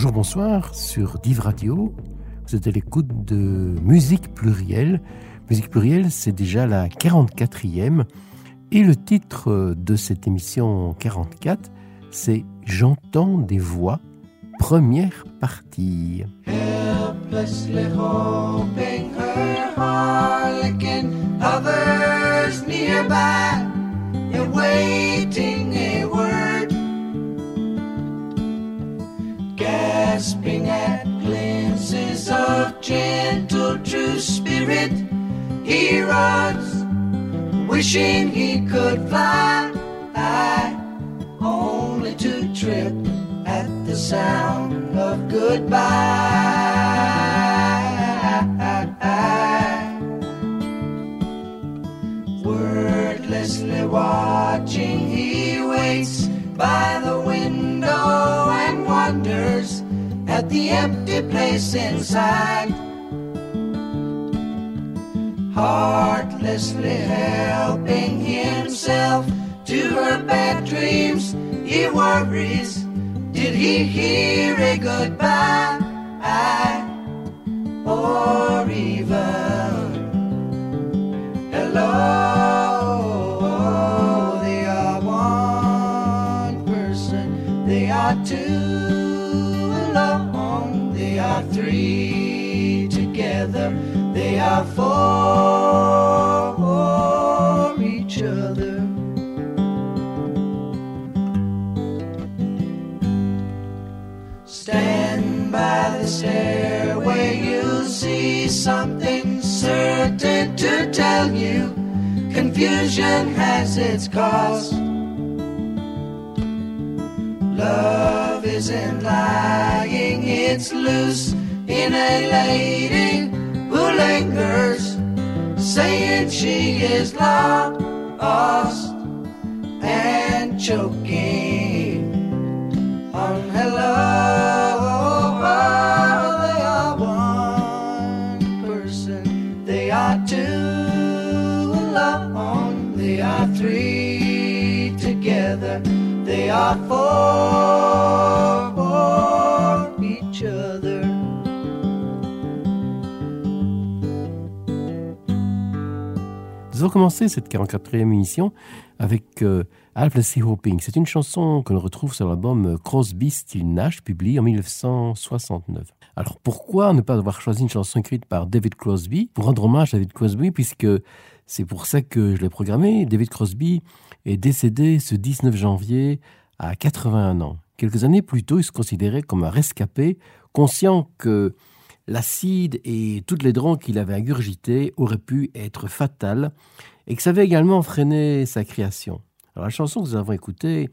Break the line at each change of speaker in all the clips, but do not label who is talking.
Bonjour, bonsoir sur Div Radio. Vous êtes à l'écoute de Musique Plurielle. Musique Plurielle, c'est déjà la 44e. Et le titre de cette émission 44, c'est J'entends des voix, première partie. Gasping at glimpses of gentle true spirit, he runs wishing he could fly, only to trip at the sound of goodbye. Wordlessly watching, he waits by the window and wonders at the empty place inside heartlessly helping himself to her bad dreams. He worries, did he hear a goodbye? Or even hello? They are one person, they are two alone, are three together they are for each other. Stand by the stairway, you'll see something certain to tell you. Confusion has its cost. Love isn't lying, it's loose in a lady who lingers, saying she is lost and choking on hello. Oh, one person they they are for each other. Nous allons commencer cette 44e émission avec euh, Helplessly Hoping. C'est une chanson que l'on retrouve sur l'album Crosby, Still Nash, publié en 1969. Alors pourquoi ne pas avoir choisi une chanson écrite par David Crosby pour rendre hommage à David Crosby, puisque c'est pour ça que je l'ai programmé. David Crosby est décédé ce 19 janvier à 81 ans. Quelques années plus tôt, il se considérait comme un rescapé, conscient que l'acide et toutes les drogues qu'il avait ingurgitées auraient pu être fatales et que ça avait également freiné sa création. Alors la chanson que nous avons écoutée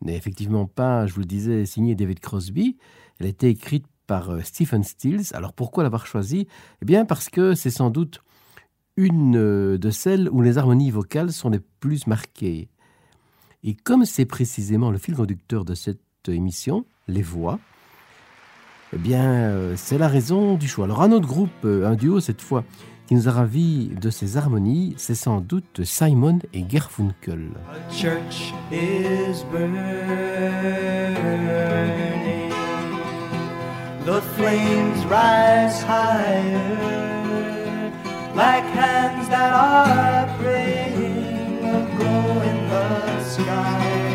n'est effectivement pas, je vous le disais, signée David Crosby. Elle a été écrite par euh, Stephen Stills. Alors pourquoi l'avoir choisie? Eh bien parce que c'est sans doute une euh, de celles où les harmonies vocales sont les plus marquées. Et comme c'est précisément le fil conducteur de cette émission, les voix, eh bien, euh, c'est la raison du choix. Alors, un autre groupe, euh, un duo cette fois, qui nous a ravis de ses harmonies, c'est sans doute Simon et Gerfunkel. A church is burning. The flames rise higher, like hands that are praying, glow in the sky,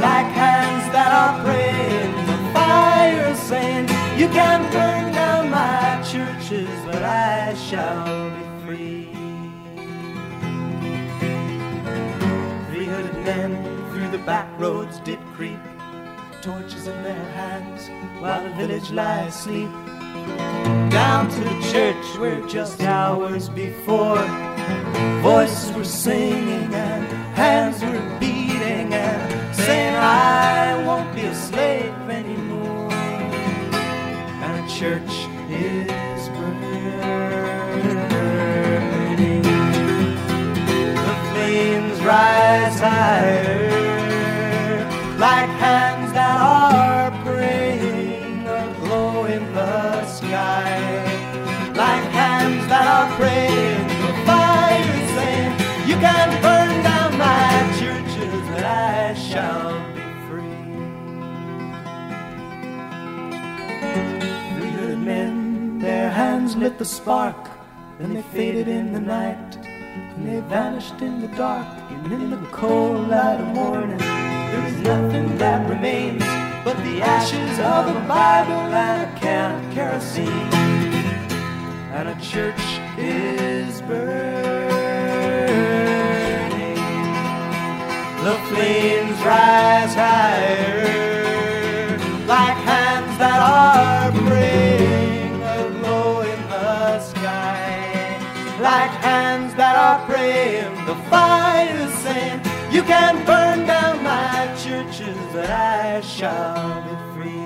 like hands that are praying. the fire saying, You can burn down my churches, but I shall be free. Three hundred men through the back roads did creep, torches in their hands, while the village lies asleep. Down to the church where just hours before voices were singing and hands were beating and saying, I won't be a slave anymore And the church is burning. The flames rise higher, lit the spark, then they faded in the night, and they vanished in the dark, and in the cold light of morning, there is nothing that remains but the ashes of a Bible and a can of kerosene, and a church is burning. The flames rise higher like hands that are praying, the fire saying, You can burn down my churches, but I shall be free.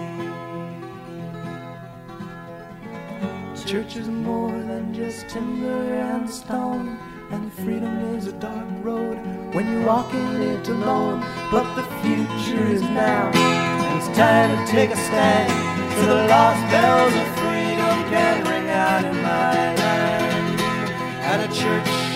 Church is more than just timber and stone. And freedom is a dark road when you're walking it alone. But the future is now, and it's time to take a stand. So the lost bells of freedom can ring out in my land. And a church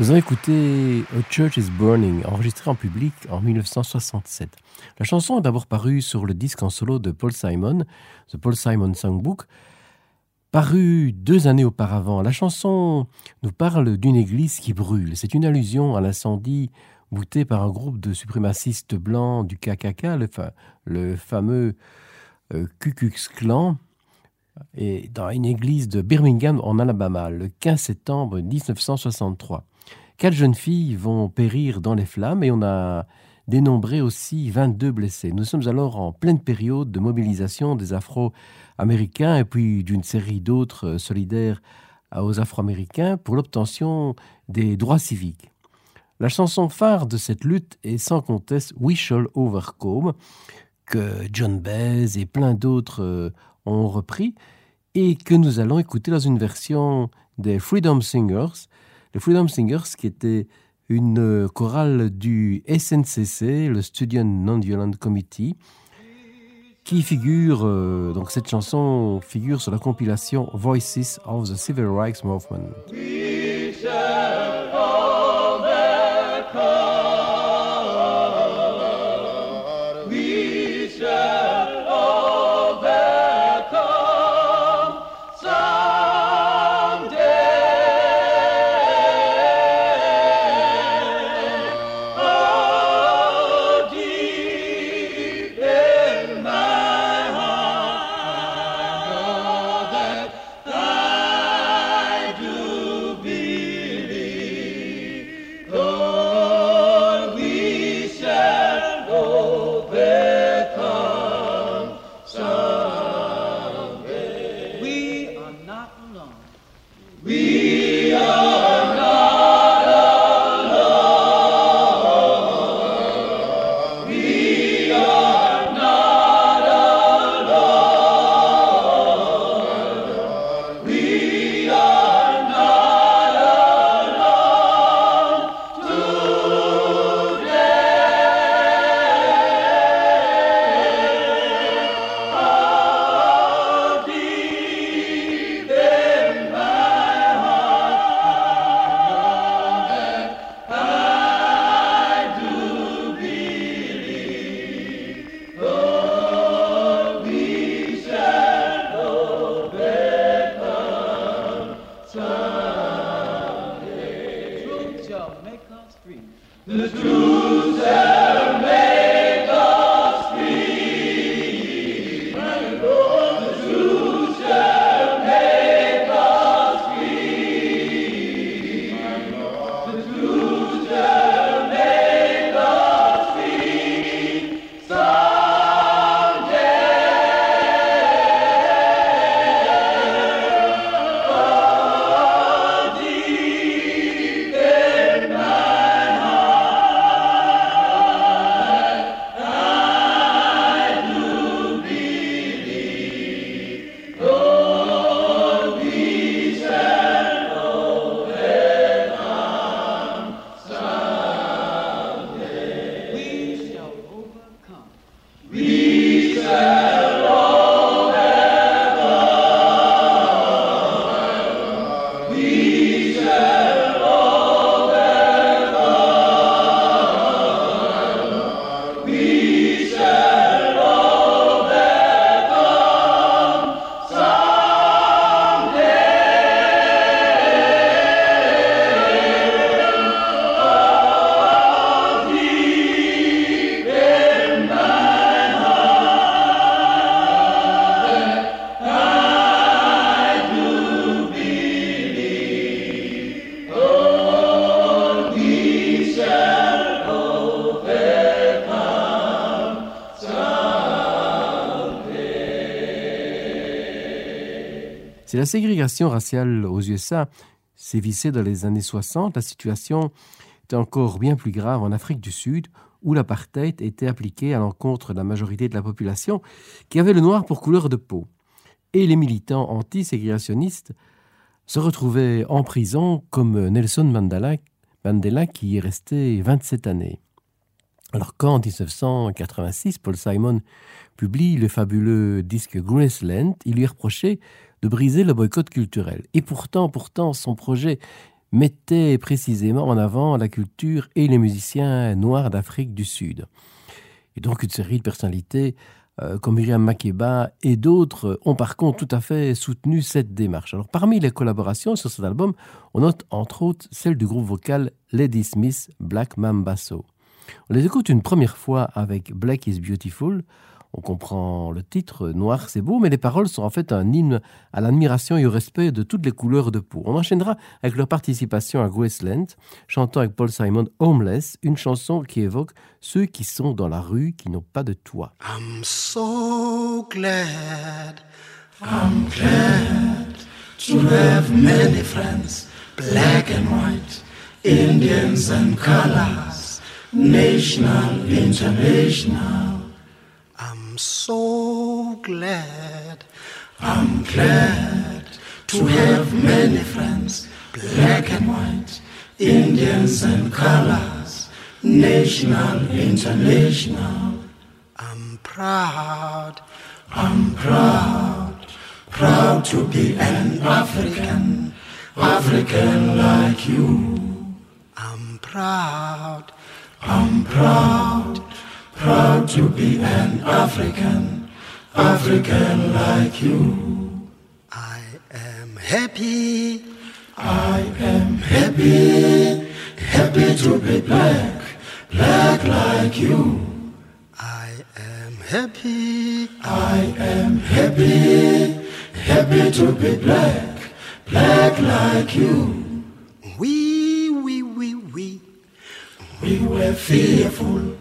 Nous avons écouté A Church is Burning, enregistré en public en 1967. La chanson est d'abord parue sur le disque en solo de Paul Simon, The Paul Simon Songbook, paru deux années auparavant. La chanson nous parle d'une église qui brûle. C'est une allusion à l'incendie bouté par un groupe de suprémacistes blancs du KKK, le, fa- le fameux euh, Ku Klux Klan, et dans une église de Birmingham en Alabama le 15 septembre 1963. Quatre jeunes filles vont périr dans les flammes et on a dénombré aussi 22 blessés. Nous sommes alors en pleine période de mobilisation des Afro-Américains et puis d'une série d'autres euh, solidaires aux Afro-Américains pour l'obtention des droits civiques. La chanson phare de cette lutte est sans conteste We Shall Overcome, que John Baez et plein d'autres euh, ont repris et que nous allons écouter dans une version des Freedom Singers. Les Freedom Singers qui étaient une euh, chorale du SNCC, le Student Non-Violent Committee, qui figure, euh, donc cette chanson figure sur la compilation Voices of the Civil Rights Movement. Ségrégation raciale aux USA sévissait dans les années 60, la situation était encore bien plus grave en Afrique du Sud, où l'apartheid était appliqué à l'encontre de la majorité de la population qui avait le noir pour couleur de peau. Et les militants anti-ségrégationnistes se retrouvaient en prison comme Nelson Mandela, qui y est resté 27 années. Alors quand en 1986, Paul Simon publie le fabuleux disque Graceland, il lui reproché de briser le boycott culturel. Et pourtant, pourtant, son projet mettait précisément en avant la culture et les musiciens noirs d'Afrique du Sud. Et donc une série de personnalités euh, comme Myriam Makeba et d'autres ont par contre tout à fait soutenu cette démarche. Alors parmi les collaborations sur cet album, on note entre autres celle du groupe vocal Lady Smith Black Mambasso. On les écoute une première fois avec Black is Beautiful, on comprend le titre, Noir c'est beau, mais les paroles sont en fait un hymne à l'admiration et au respect de toutes les couleurs de peau. On enchaînera avec leur participation à Graceland, chantant avec Paul Simon Homeless, une chanson qui évoque ceux qui sont dans la rue, qui n'ont pas de toit.
I'm so glad, I'm glad to have many friends, black and white, Indians and colors, national, international. I'm so glad, I'm glad to have many friends, black and white, Indians and colors, national, international. I'm proud, I'm proud, proud to be an African, African like you. I'm proud, I'm proud, proud to be an African, African like you. I am happy, I am happy, happy to be black, black like you. I am happy, I am happy, happy to be black, black like you. We, we, we, we, we were fearful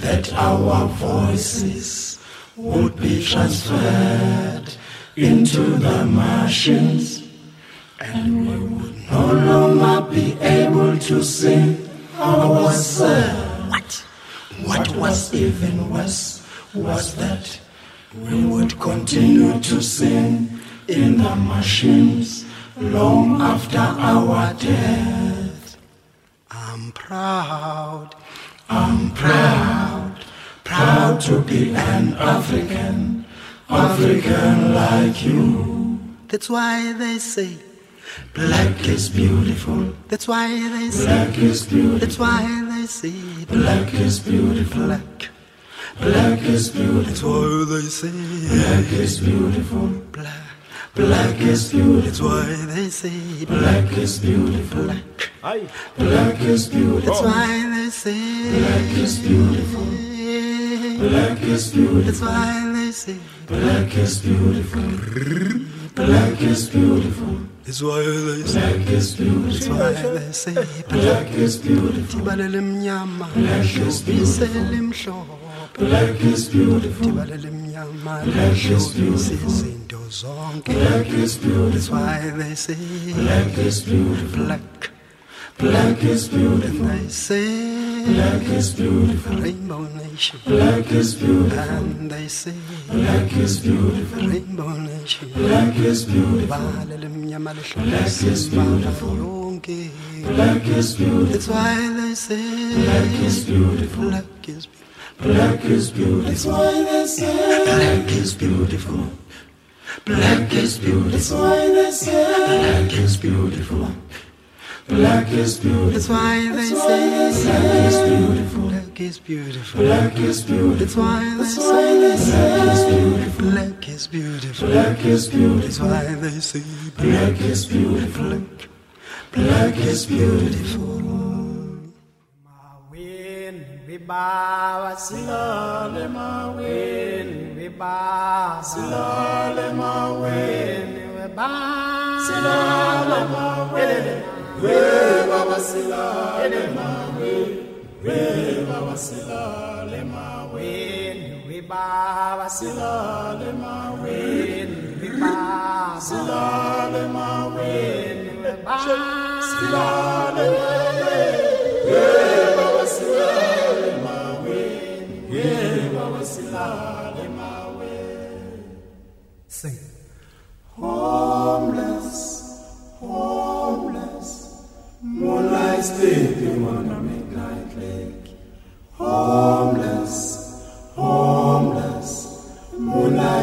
that our voices would be transferred into the machines and we would no longer be able to sing ourselves. What? What was even worse was that we would continue to sing in the machines long after our death. I'm proud, I'm proud, proud to be an African, African like you. That's why they say black is beautiful. That's why they say black is beautiful. That's why they say black is beautiful. Black, black is beautiful. That's why they say black is beautiful. Black. Black is beautiful. That's why they say black is beautiful. Black, black is beautiful. That's why they say black is beautiful. Black is beautiful. That's why they say black is beautiful. Black is beautiful. That's why they say black is beautiful. That's why they say black is beautiful. Tibalele mnyama. Black is beautiful. Black is beautiful. Tibalele mnyama. Black is beautiful. Zonke. Black is beautiful. That's why they say black is beautiful. Black. Black is beautiful. And they say black is beautiful. Rainbow nation. Black is beautiful. And they say black is beautiful. Rainbow nation. Black is beautiful. Black is beautiful. Black is beautiful. That's why they say black is beautiful. Black is beautiful. Black is beautiful. That's why they say black is beautiful. Black is beautiful. That's why they say black is beautiful. Black is beautiful. That's why they say black is beautiful. Black is beautiful. Black is beautiful. That's why they say black is beautiful. Black is beautiful. That's why they say black is beautiful. Black is beautiful.
Mawin, vibawa silale mawin, vibawa silale mawin, vibawa silale mawin,
Reba wasilale mawe Reba wasilale mawe Reba wasilale mawe Reba wasilale mawe Reba wasilale mawe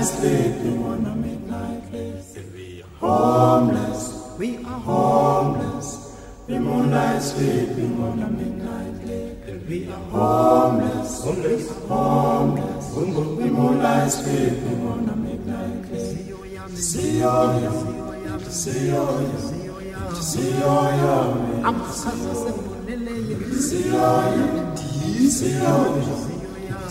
sleeping on a midnight lake we are homeless we are homeless the moonlight sleeping on a midnight lake we are homeless homeless homeless the moonlight sleeping on a midnight lake see yo see yo see yo I'm see yo see yo see yo I'm see yo see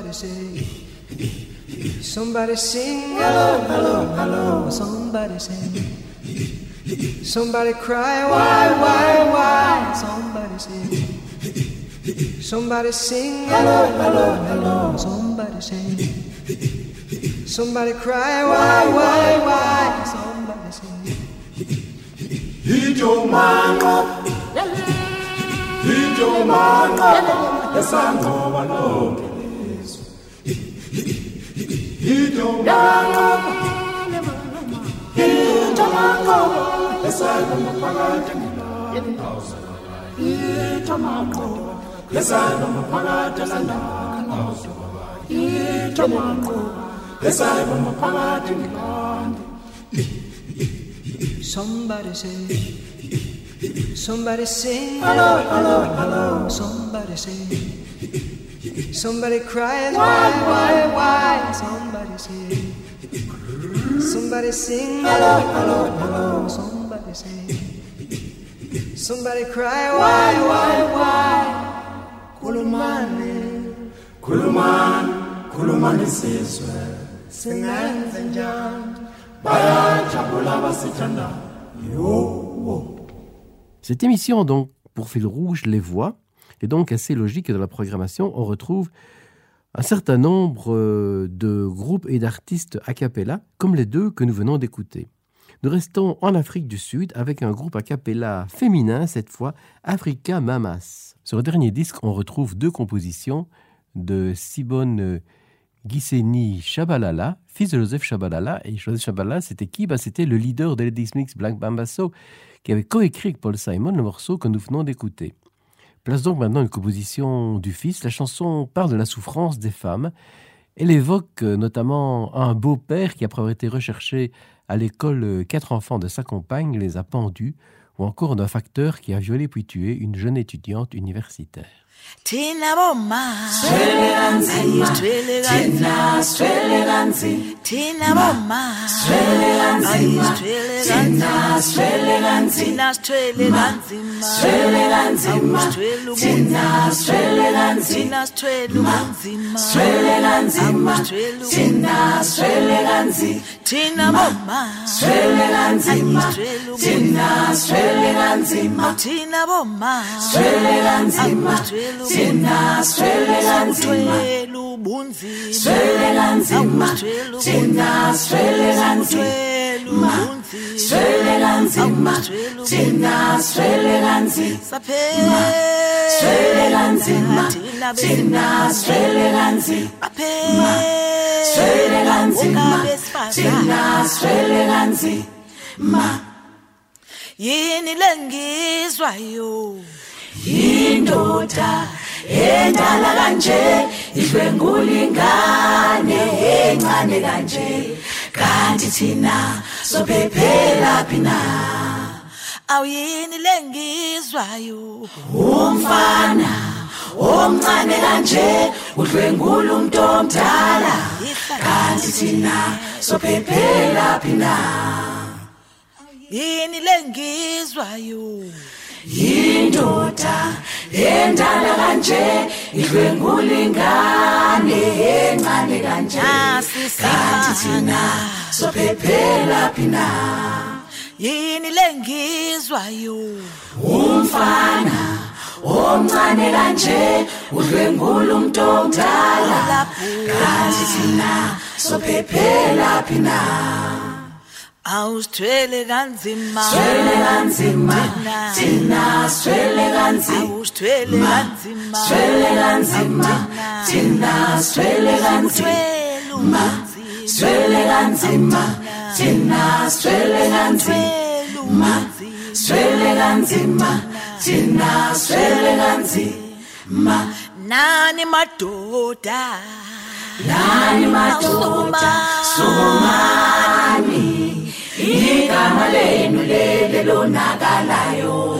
Somebody say, somebody sing, hello, hello, hello. Somebody sing, somebody cry, why, why, why? Somebody say, somebody sing, hello, hello, hello. Somebody say, somebody cry, why, why, why? Somebody say,
Ijomango, ijomango, esangcoba lonke lizwe. He don't know. He don't know. Yes, I don't know. He don't know.
Yes, I don't know. Yes, I don't know. He don't know. Yes, I don't know. Somebody say. Somebody say. Hello, hello, hello. Somebody say. Somebody cries, why, why, why? Somebody say, somebody sing, hello, hello, hello. Somebody say, somebody cry, why, why, why?
Kulumani, kulumani, kulumani sizwe. Singenze njani? Bayajabula abasithandayo. Yo.
Cette émission, donc, pour fil rouge, les voix, est donc assez logique que dans la programmation, on retrouve un certain nombre euh, de groupes et d'artistes a cappella, comme les deux que nous venons d'écouter. Nous restons en Afrique du Sud avec un groupe a cappella féminin, cette fois Africa Mamas. Sur le dernier disque, on retrouve deux compositions de Sibone Giseni Shabalala, fils de Joseph Shabalala. Et Joseph Shabalala, c'était qui? Bah, C'était le leader de Ladies Mix Black Bambasso, qui avait coécrit avec Paul Simon le morceau que nous venons d'écouter. Place donc maintenant une composition du fils. La chanson parle de la souffrance des femmes. Elle évoque euh, notamment un beau-père qui, après avoir été recherché à l'école, euh, quatre enfants de sa compagne les a pendus, ou encore d'un facteur qui a violé puis tué une jeune étudiante universitaire.
Thina bomma. Swele kanzima. Swele kanzima. Swele kanzima. Thina bomma. Swele kanzima. Swele kanzima. Thina swele kanzima. Swele kanzima. Thina swele kanzima. Swele kanzima. Swele kanzima. Thina swele kanzima. Thina bomma. Swele kanzima. Thina swele kanzima. Thina bomma. Swele kanzima thina swelela nzima. Swelela nzima. Thina swelela nzima. Swelela nzima. Thina swelela nzima. Swelela nzima. Thina swelela nzima. Swelela nzima. Thina swelela nzima. Yini lengizwayo? Indoda endala kanje idlwengula ingane encane kanje. Kanti thina sophephela phina. Awuyini lengizwayo umfana omncane kanje udlwengula umuntu omdala kanti thina sophephela phina. Yini lengizwayo indoda endala kanje idlwengula ingane encane kanje. Kanti thina sophephela phina yini lengizwayo umfana omncane kanje udlwengula umuntu omdala kanti thina sophephela phina awusithwele kanzima swele kanzima thina swele kanzima awusithwele kanzima swele kanzima thina swele kanzima swele kanzima thina swele kanzima swele kanzima thina swele kanzima nani madoda nani madoda somani igama lenu lele lonakalayo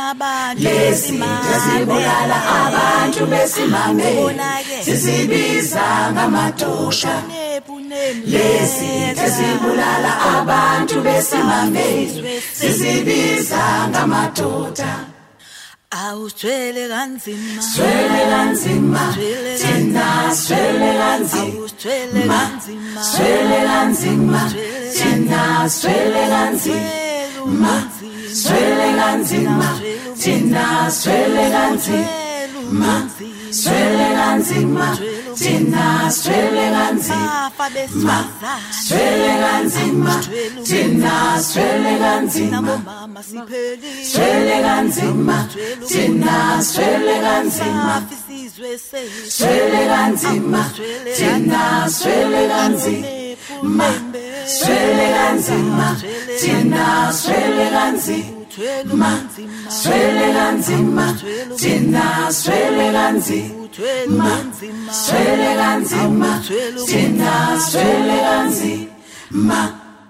lala nabantu lezinto ezibulala abantu besimame. Sizibiza ngamadoda lezinto ezibulala abantu besimame. Sizibiza ngamadoda awusithwele kanzima. Swele kanzima. Thina swele kanzima. Swele kanzima. Thina swele kanzima. Swele kanzima thina swele kanzima swele kanzima thina swele kanzima swele kanzima thina swele kanzima swele kanzima thina swele kanzima swele kanzima thina swele kanzima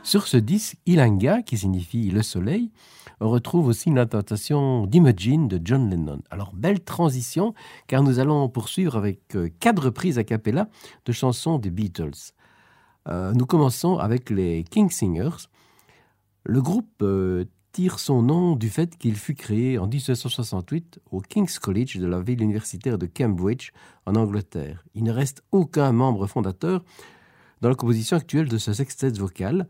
Sur ce disque, Ilanga, qui signifie le soleil, on retrouve aussi une interprétation d'Imagine de John Lennon. Alors, belle transition, car nous allons poursuivre avec euh, quatre reprises a cappella de chansons des Beatles. Euh, nous commençons avec les King Singers. Le groupe euh, tire son nom du fait qu'il fut créé en 1968 au King's College de la ville universitaire de Cambridge, en Angleterre. Il ne reste aucun membre fondateur dans la composition actuelle de ce sextet vocal.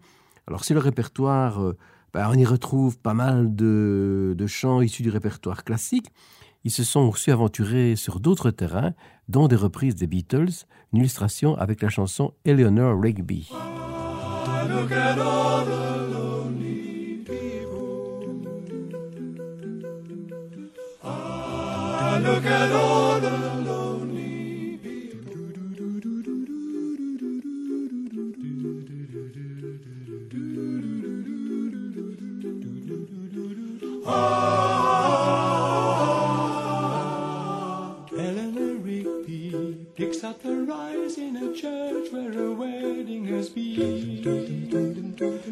Alors, si le répertoire, euh, ben, on y retrouve pas mal de, de chants issus du répertoire classique, ils se sont aussi aventurés sur d'autres terrains, dont des reprises des Beatles, illustration avec la chanson Eleanor Rigby.
Ah, Up the rice in a church where a wedding has been.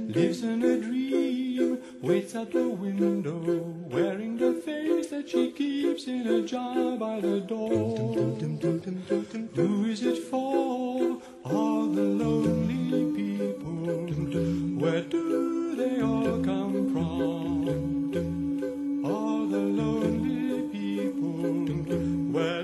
Lives in a dream, waits at the window, wearing the face that she keeps in a jar by the door. Who is it for? All the lonely people. Where do they all come from? All the lonely people. Where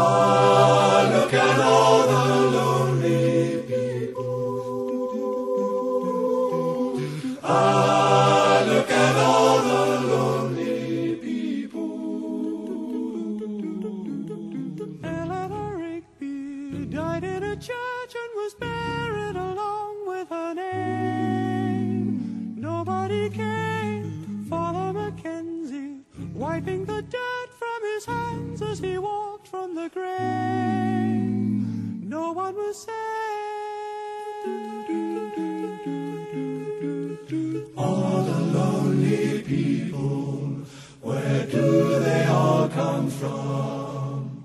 Ah, look at all the lonely people. Ah, look at all the lonely people. Eleanor Rigby died in a church and was buried along with her name. Nobody came. Father Mackenzie wiping the dirt from his hands as he from the grave. No one will saved. All the lonely people, where do they all come from?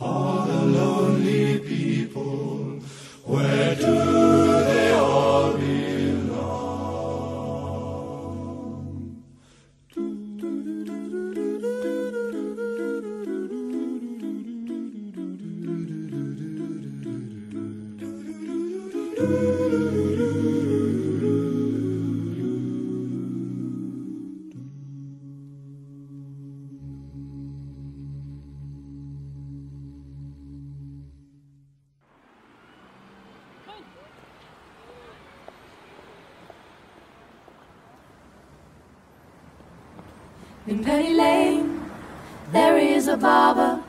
All the lonely people, where do
In Penny Lane, there is a barber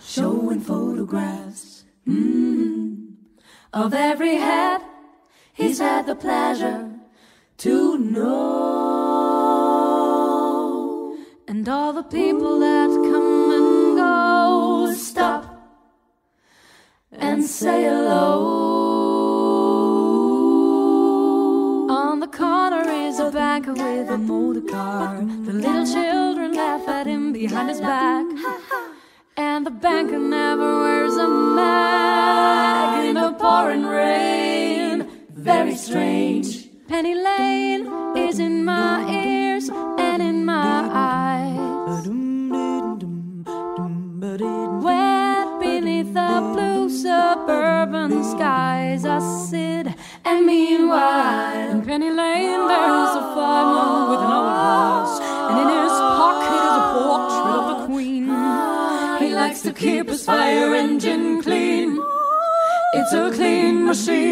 showing photographs mm, of every head he's had the pleasure to know. And all the people that come and go stop and say hello. Is banker with a motor car. The little children laugh at him behind his back. And the banker never wears a mag in the pouring rain. Very strange. Penny Lane is in my ears and in my eyes. Wet beneath the blue suburban skies, I sit and meanwhile in Penny Lane there's farmer with an old horse, and in his pocket is a portrait of the Queen. He likes to keep his fire engine clean. It's a clean machine.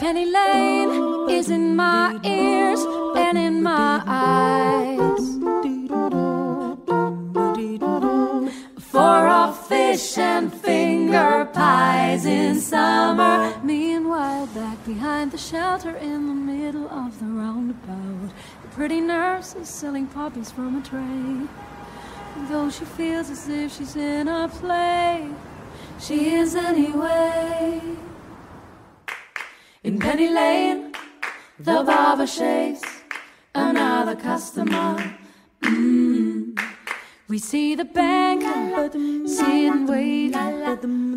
Penny Lane is in my ears and in my eyes. For a fish and finger pies in summer. Meanwhile, back behind the shelter in the middle of the roundabout, the pretty nurse is selling poppies from a tray. Though she feels as if she's in a play, she is anyway. In Penny Lane, the barber shaves another customer. Mm. We see the bank sit and wait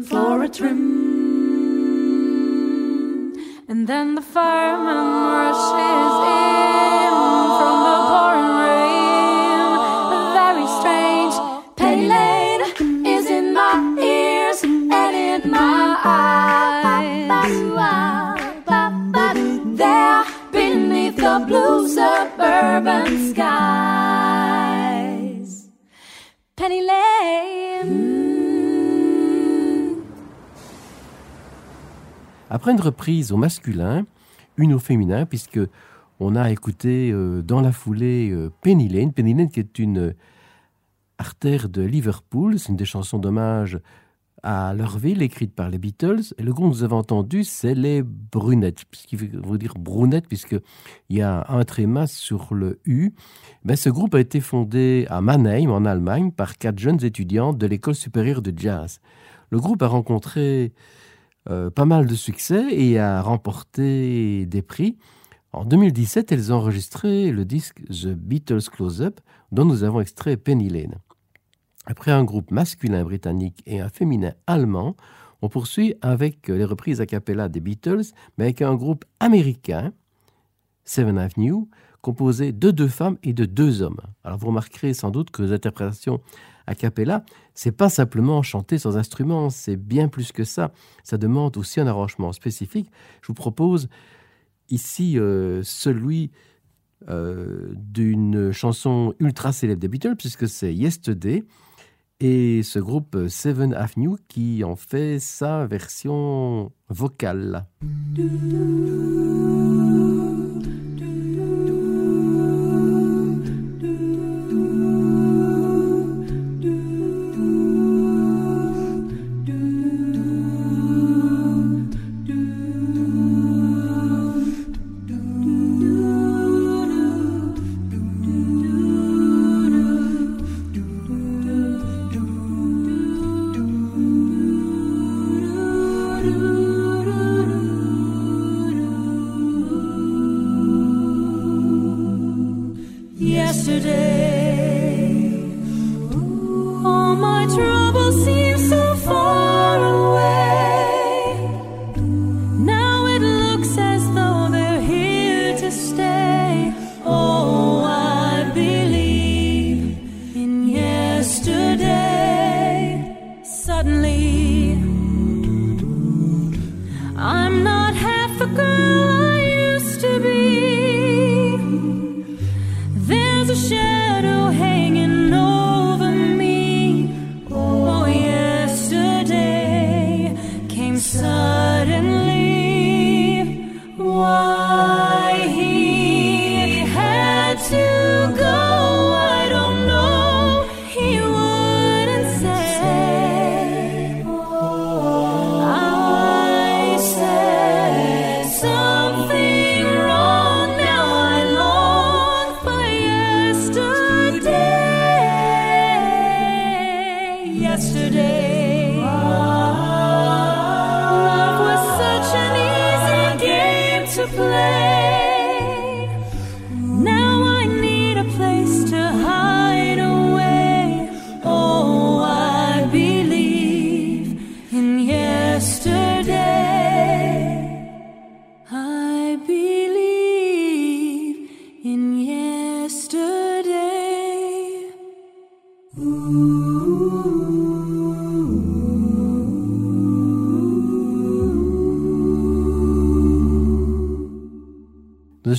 for a trim. And then the fireman rushes in
Après une reprise au masculin, une au féminin, puisque on a écouté euh, dans la foulée euh, Penny Lane. Penny Lane qui est une artère de Liverpool. C'est une des chansons d'hommage à leur ville, écrite par les Beatles. Et le groupe que vous avez entendu, c'est les Brunettes, ce qui veut dire Brunette, puisqu'il y a un tréma sur le U. Ben, ce groupe a été fondé à Mannheim, en Allemagne, par quatre jeunes étudiantes de l'école supérieure de jazz. Le groupe a rencontré euh, pas mal de succès et a remporté des prix. En 2017, elles ont enregistré le disque The Beatles Close Up, dont nous avons extrait Penny Lane. Après un groupe masculin britannique et un féminin allemand, on poursuit avec les reprises a cappella des Beatles, mais avec un groupe américain, Seven Avenue, composé de deux femmes et de deux hommes. Alors vous remarquerez sans doute que les interprétations a cappella, c'est pas simplement chanter sans instrument, c'est bien plus que ça. Ça demande aussi un arrangement spécifique. Je vous propose ici euh, celui euh, d'une chanson ultra célèbre des Beatles, puisque c'est Yesterday, et ce groupe Seven Avenue qui en fait sa version vocale.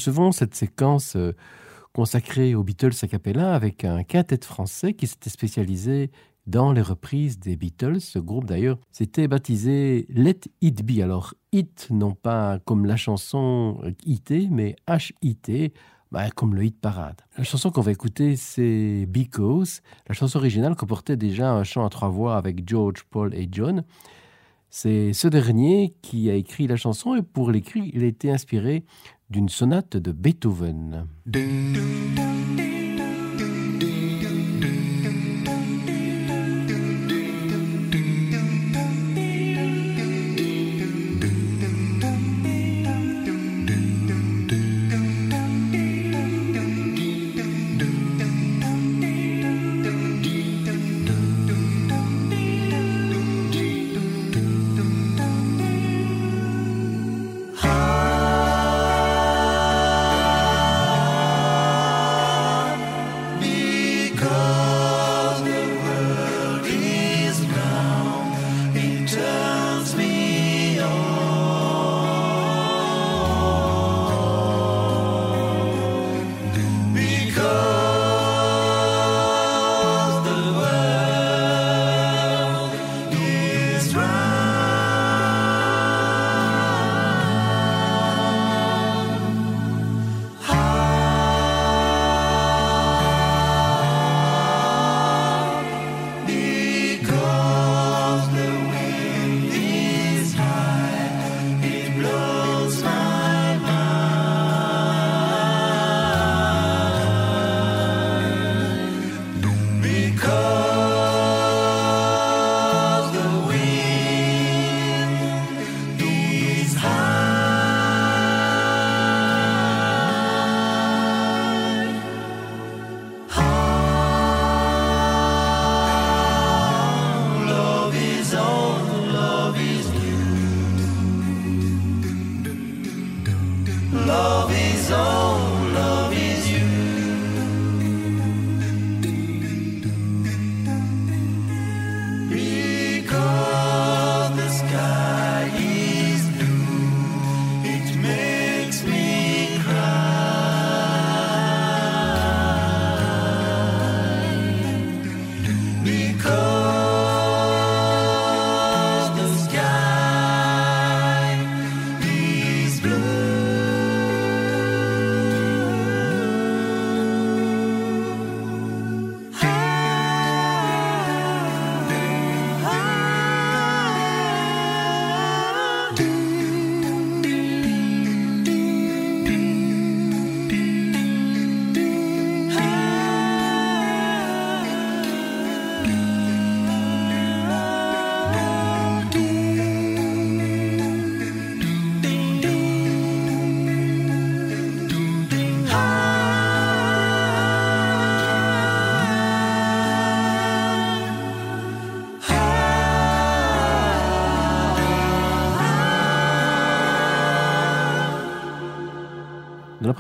Achevons cette séquence euh, consacrée aux Beatles a cappella avec un quintet français qui s'était spécialisé dans les reprises des Beatles. Ce groupe d'ailleurs s'était baptisé Let It Be. Alors It non pas comme la chanson IT mais H-I-T, bah, comme le hit parade. La chanson qu'on va écouter c'est Because. La chanson originale comportait déjà un chant à trois voix avec George, Paul et John. C'est ce dernier qui a écrit la chanson et pour l'écrit, il a été inspiré d'une sonate de Beethoven.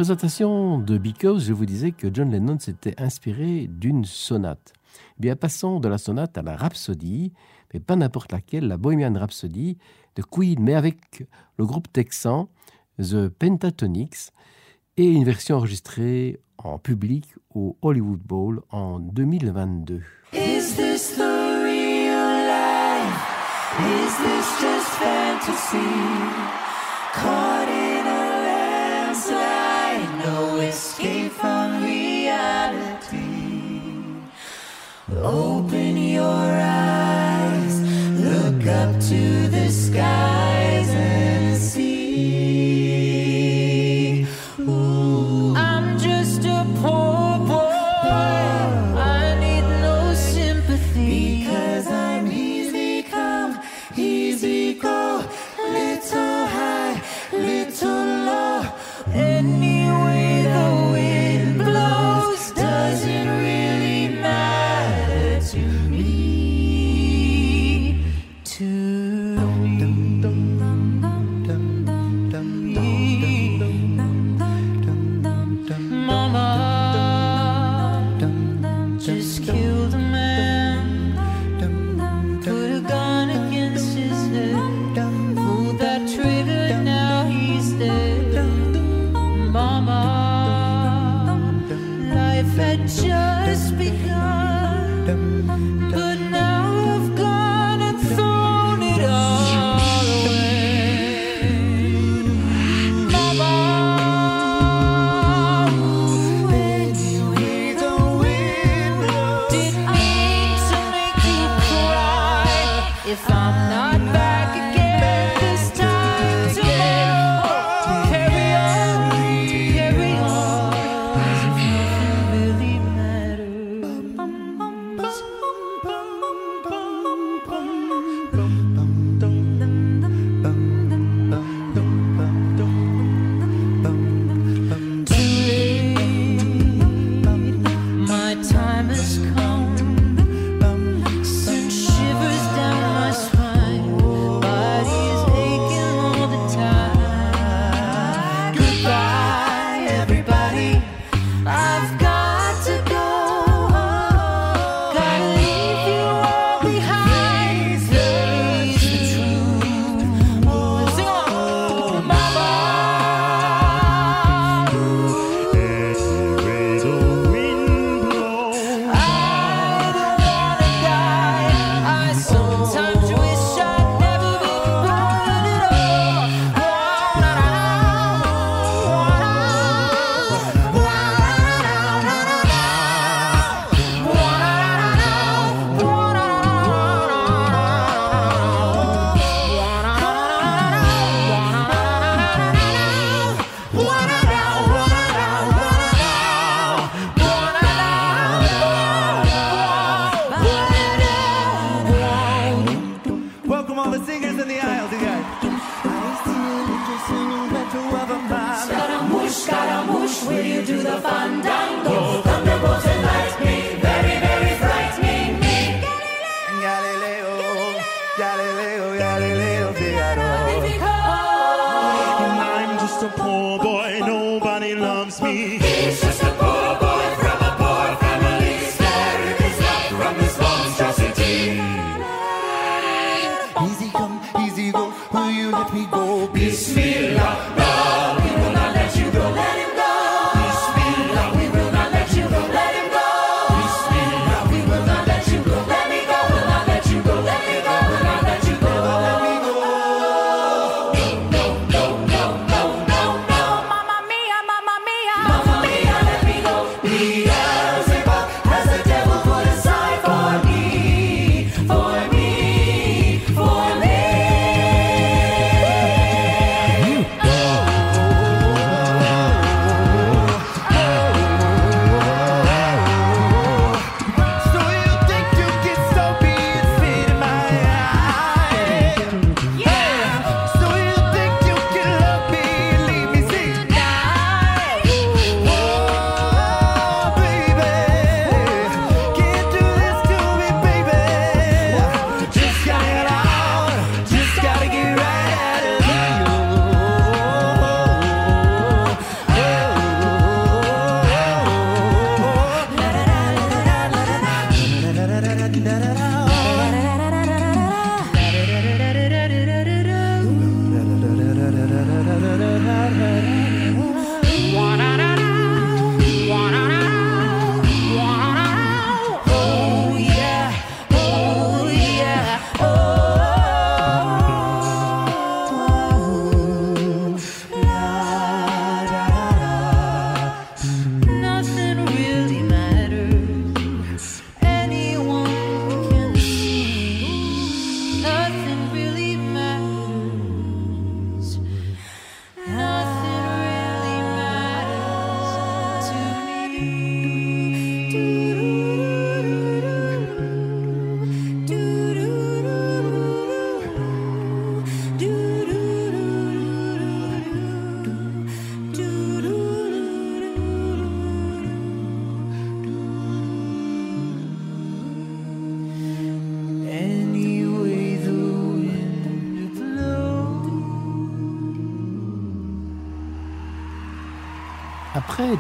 présentation de Because, je vous disais que John Lennon s'était inspiré d'une sonate. Bien, passons de la sonate à la rhapsodie, mais pas n'importe laquelle, la Bohemian Rhapsody de Queen, mais avec le groupe texan The Pentatonics et une version enregistrée en public au Hollywood Bowl en 2022.
no escape from reality. Open your eyes.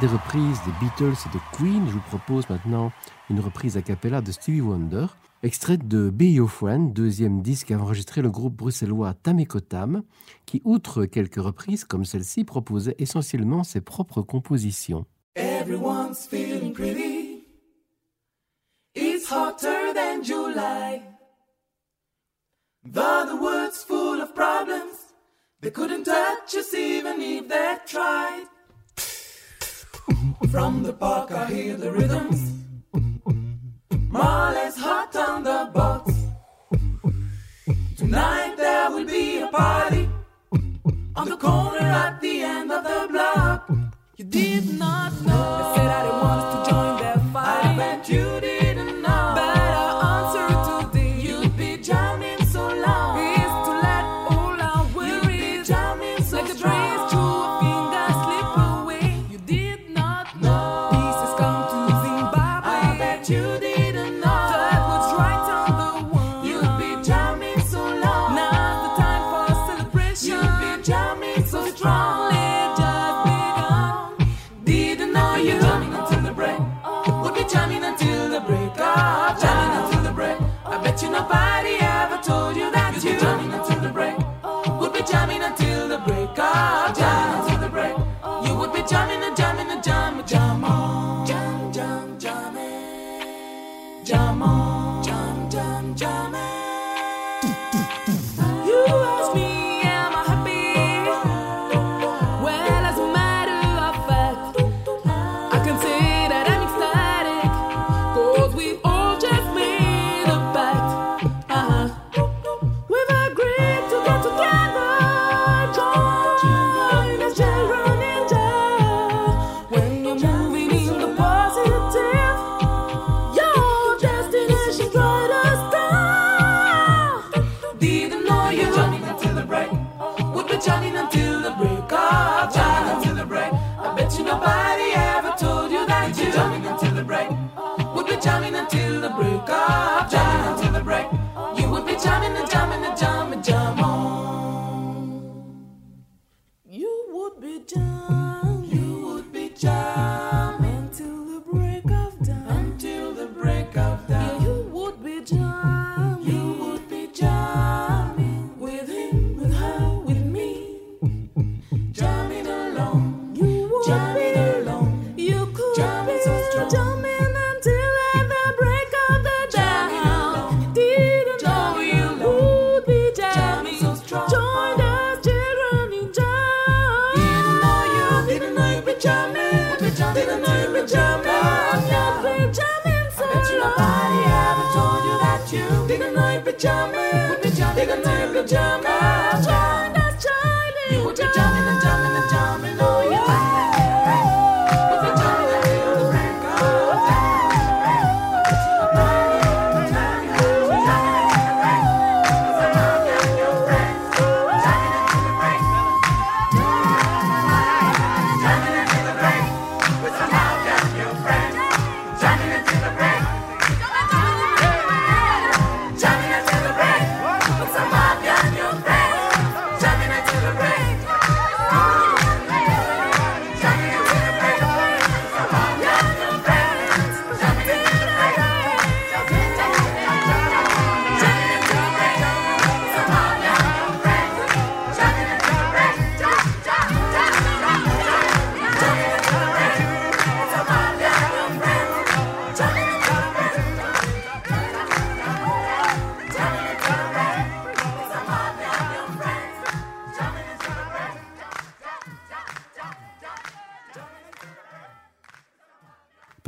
Des reprises des Beatles et de Queen, je vous propose maintenant une reprise a cappella de Stevie Wonder, extraite de Be Your Friend, deuxième disque enregistré le groupe bruxellois Tamekotam, qui, outre quelques reprises comme celle-ci, proposait essentiellement ses propres compositions.
Everyone's feeling pretty. It's hotter than July. The wood's full of problems, they couldn't touch us even if they tried. From the park I hear the rhythms. Marley's hot on the box. Tonight there will be a party on the corner at the end of the block. You did not know. They said I didn't want us to join their fight. I bet you did. the
name of the.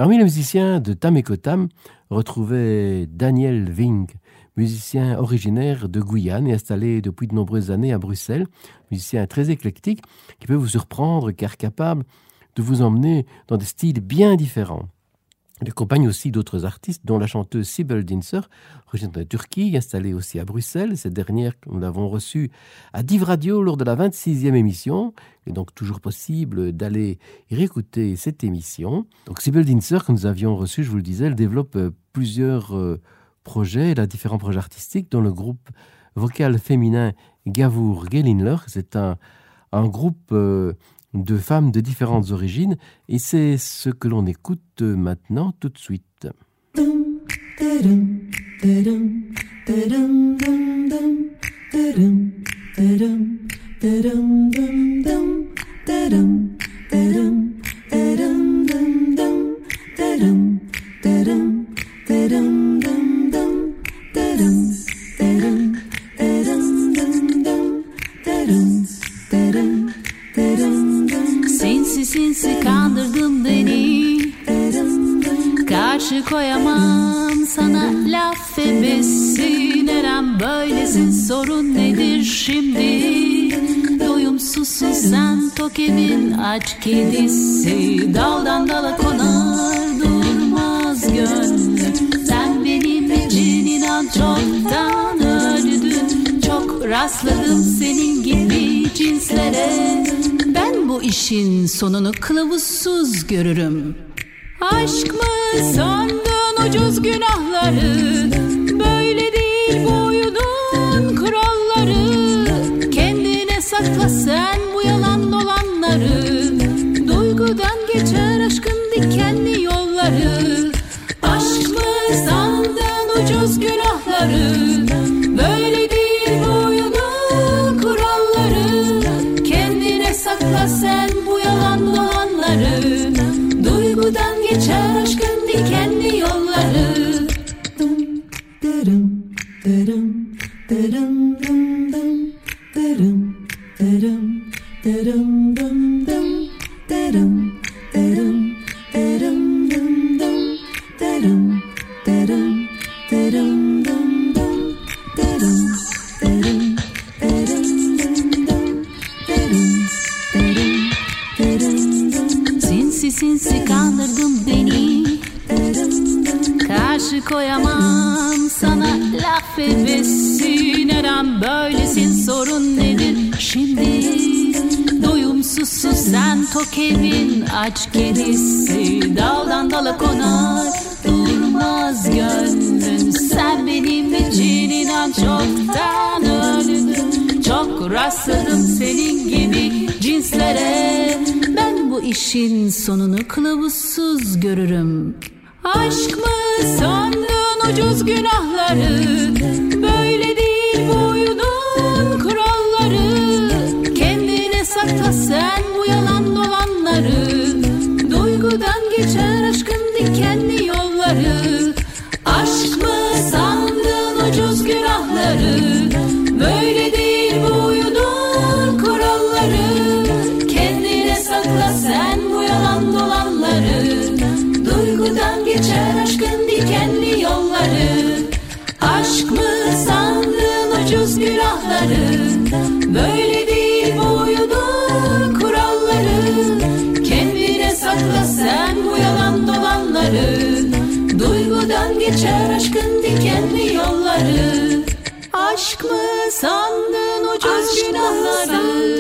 Parmi les musiciens de Tam et Kotam, retrouvait Daniel Ving, musicien originaire de Guyane et installé depuis de nombreuses années à Bruxelles, musicien très éclectique qui peut vous surprendre car capable de vous emmener dans des styles bien différents. Il accompagne aussi d'autres artistes, dont la chanteuse Sibel Dinser, originaire de Turquie, installée aussi à Bruxelles. Cette dernière, nous l'avons reçue à Div Radio lors de la 26e émission. Il est donc toujours possible d'aller réécouter cette émission. Donc Sibel Dinser, que nous avions reçue, je vous le disais, elle développe euh, plusieurs euh, projets, elle a différents projets artistiques, dont le groupe vocal féminin Gavour Gelinler. C'est un, un groupe euh, de femmes de différentes origines et c'est ce que l'on écoute maintenant tout de suite.
Karşı koyamam sana laf ebesi. Neren böylesin sorun nedir şimdi? Doyumsuzsun sen tok evin aç kedisi. Daldan dala konar durmaz gönlüm. Sen benim için inan çoktan öldün. Çok rastladım senin gibi cinslere. Ben bu işin sonunu kılavuzsuz görürüm Aşk mı sandın ucuz günahları? Böyle değil bu oyunun kuralları. Kendine sakla sen işin sonunu kılavuzsuz görürüm
Böyle değil bu oyunun kuralları. Kendine sakla sen bu yalan dolanları. Duygudan geçer aşkın dikenli yolları. Aşk mı sandın ucuz günahları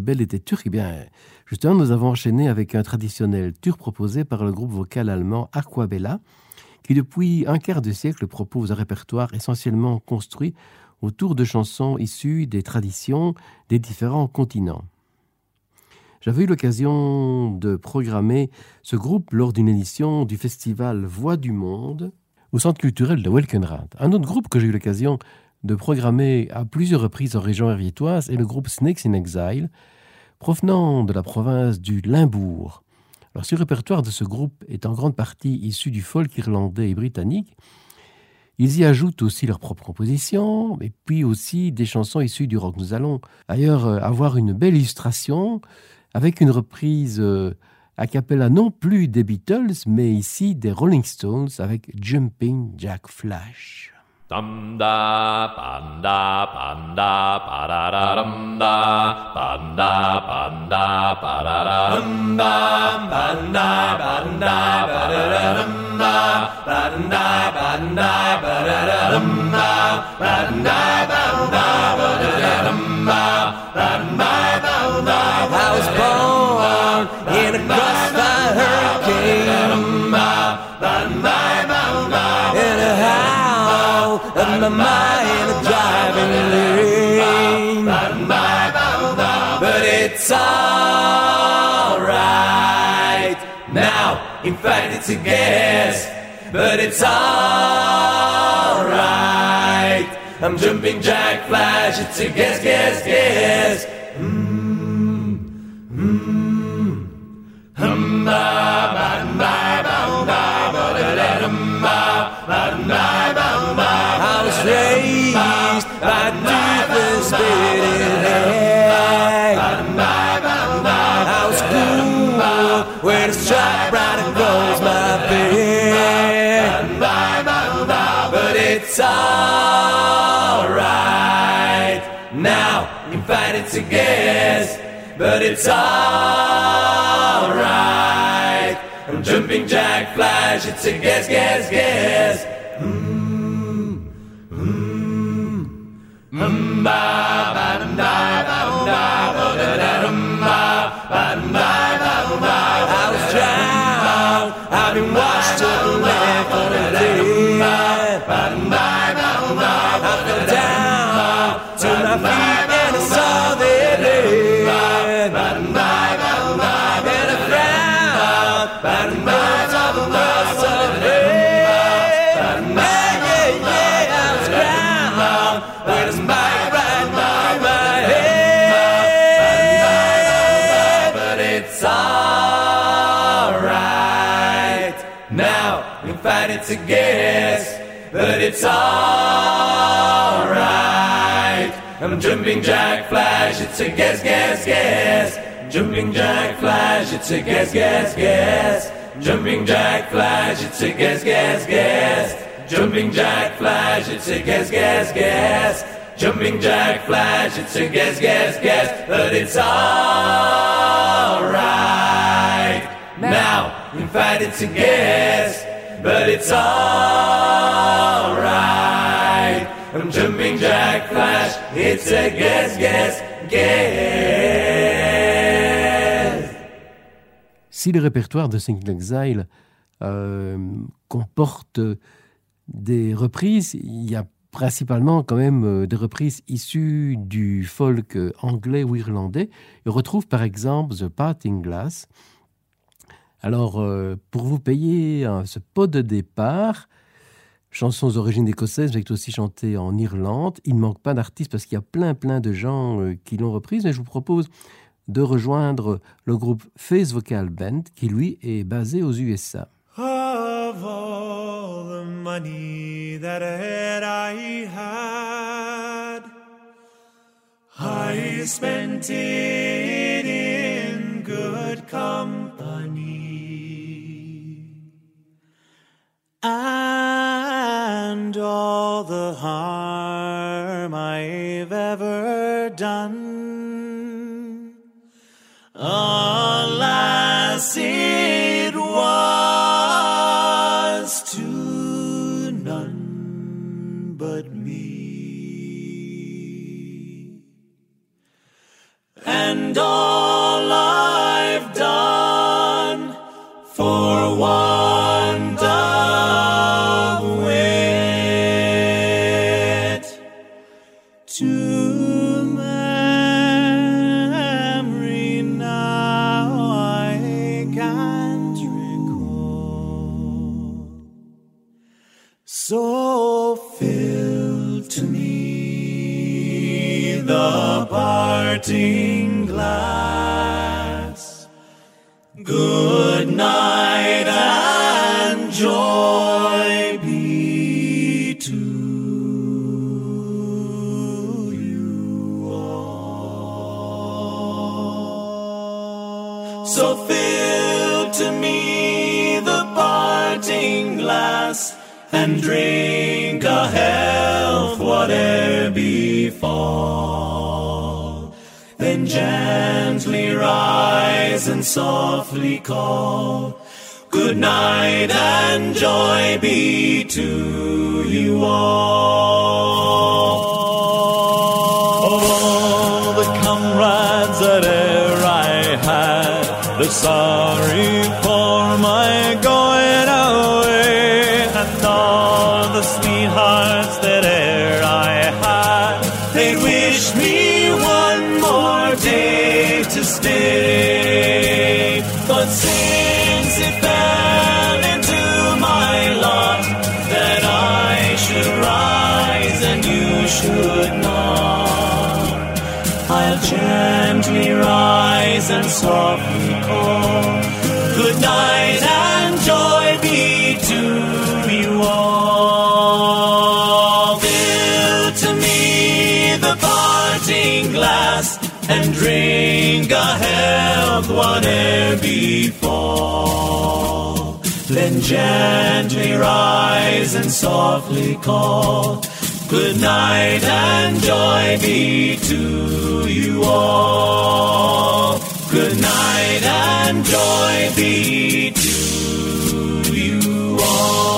Belle était turque, eh bien, justement, nous avons enchaîné avec un traditionnel turc proposé par le groupe vocal allemand Aquabella, qui depuis un quart de siècle propose un répertoire essentiellement construit autour de chansons issues des traditions des différents continents. J'avais eu l'occasion de programmer ce groupe lors d'une édition du festival Voix du Monde au centre culturel de Welkenrad. Un autre groupe que j'ai eu l'occasion de programmer à plusieurs reprises en région herviétoise est le groupe Snakes in Exile, provenant de la province du Limbourg. Alors, ce répertoire de ce groupe est en grande partie issu du folk irlandais et britannique. Ils y ajoutent aussi leurs propres compositions, et puis aussi des chansons issues du rock. Nous allons d'ailleurs euh, avoir une belle illustration avec une reprise euh, a cappella non plus des Beatles, mais ici des Rolling Stones avec Jumping Jack Flash.
Dum da panda panda parara dum da panda panda parara dum da panda panda parara dum da panda panda parara dum da panda panda parara dum da panda panda.
I was born in a crossfire. Of my mind, a driving rain. But it's alright now. In fact, it's a guess, but it's alright. I'm jumping Jack Flash. It's a guess, guess, guess. Mm,
raised by toothless spitting hags. I was cool where the stripe right across my bed. But it's alright. Now can fight it guess. But it's alright. I'm jumping jack flash, it's a guess, guess, guess. I it's alright. I'm jumping jack flash, it's a guess, guess, guess. Jumping jack flash, it's a guess, guess, guess. Jumping jack flash, it's a guess, guess, guess. Jumping jack flash, it's a guess, guess, guess. Jumping jack flash, it's a guess, guess, guess. But it's alright. Now you fight it to guess, but it's alright. I'm jumping jack flash, it's a guess, guess, guess.
Si le répertoire de Single Exile euh, comporte des reprises, il y a principalement quand même euh, des reprises issues du folk anglais ou irlandais. On retrouve par exemple The Parting Glass. Alors, euh, pour vous payer hein, ce pot de départ, chansons d'origine écossaise, qui est aussi chantée en Irlande, il ne manque pas d'artistes parce qu'il y a plein plein de gens euh, qui l'ont reprise, mais je vous propose de rejoindre le groupe Face Vocal Band, qui lui est basé aux USA.
Of all the money that I had, I spent in good company. And all the harm I've ever done, alas, it was to none but me. And all the parting glass. Good night and joy be to you all. So fill to me the parting glass and drink a health whate'er befall. Then gently rise and softly call. Good night and joy be to you all. All the comrades that e'er I had, the sorry softly call. Good night and joy be to you all. Fill to me the parting glass
and drink a health whatever befall. Then gently rise and softly call. Good night and joy be to you all. Good night and joy be to you all.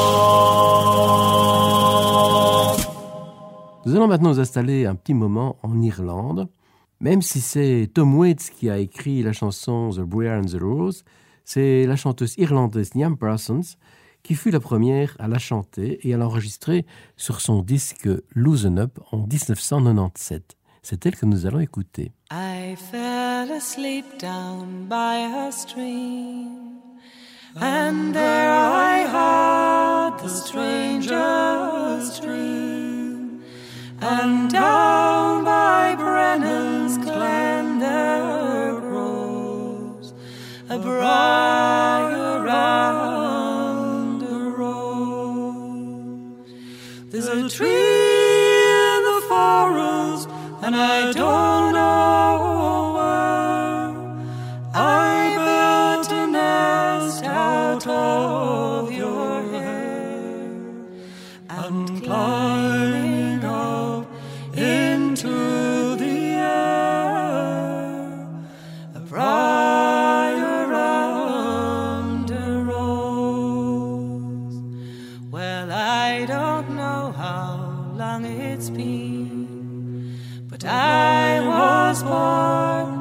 Nous allons maintenant nous installer un petit moment en Irlande. Même si c'est Tom Waits qui a écrit la chanson The Briar and the Rose, c'est la chanteuse irlandaise Niamh Parsons qui fut la première à la chanter et à l'enregistrer sur son disque Loosen Up en 1997. C'est elle que nous allons écouter.
I fell asleep down by a stream, and there I had the strangest dream. And down by Brennan's glen there grows a briar and a rose. There's a tree in the forest, and I don't know I was born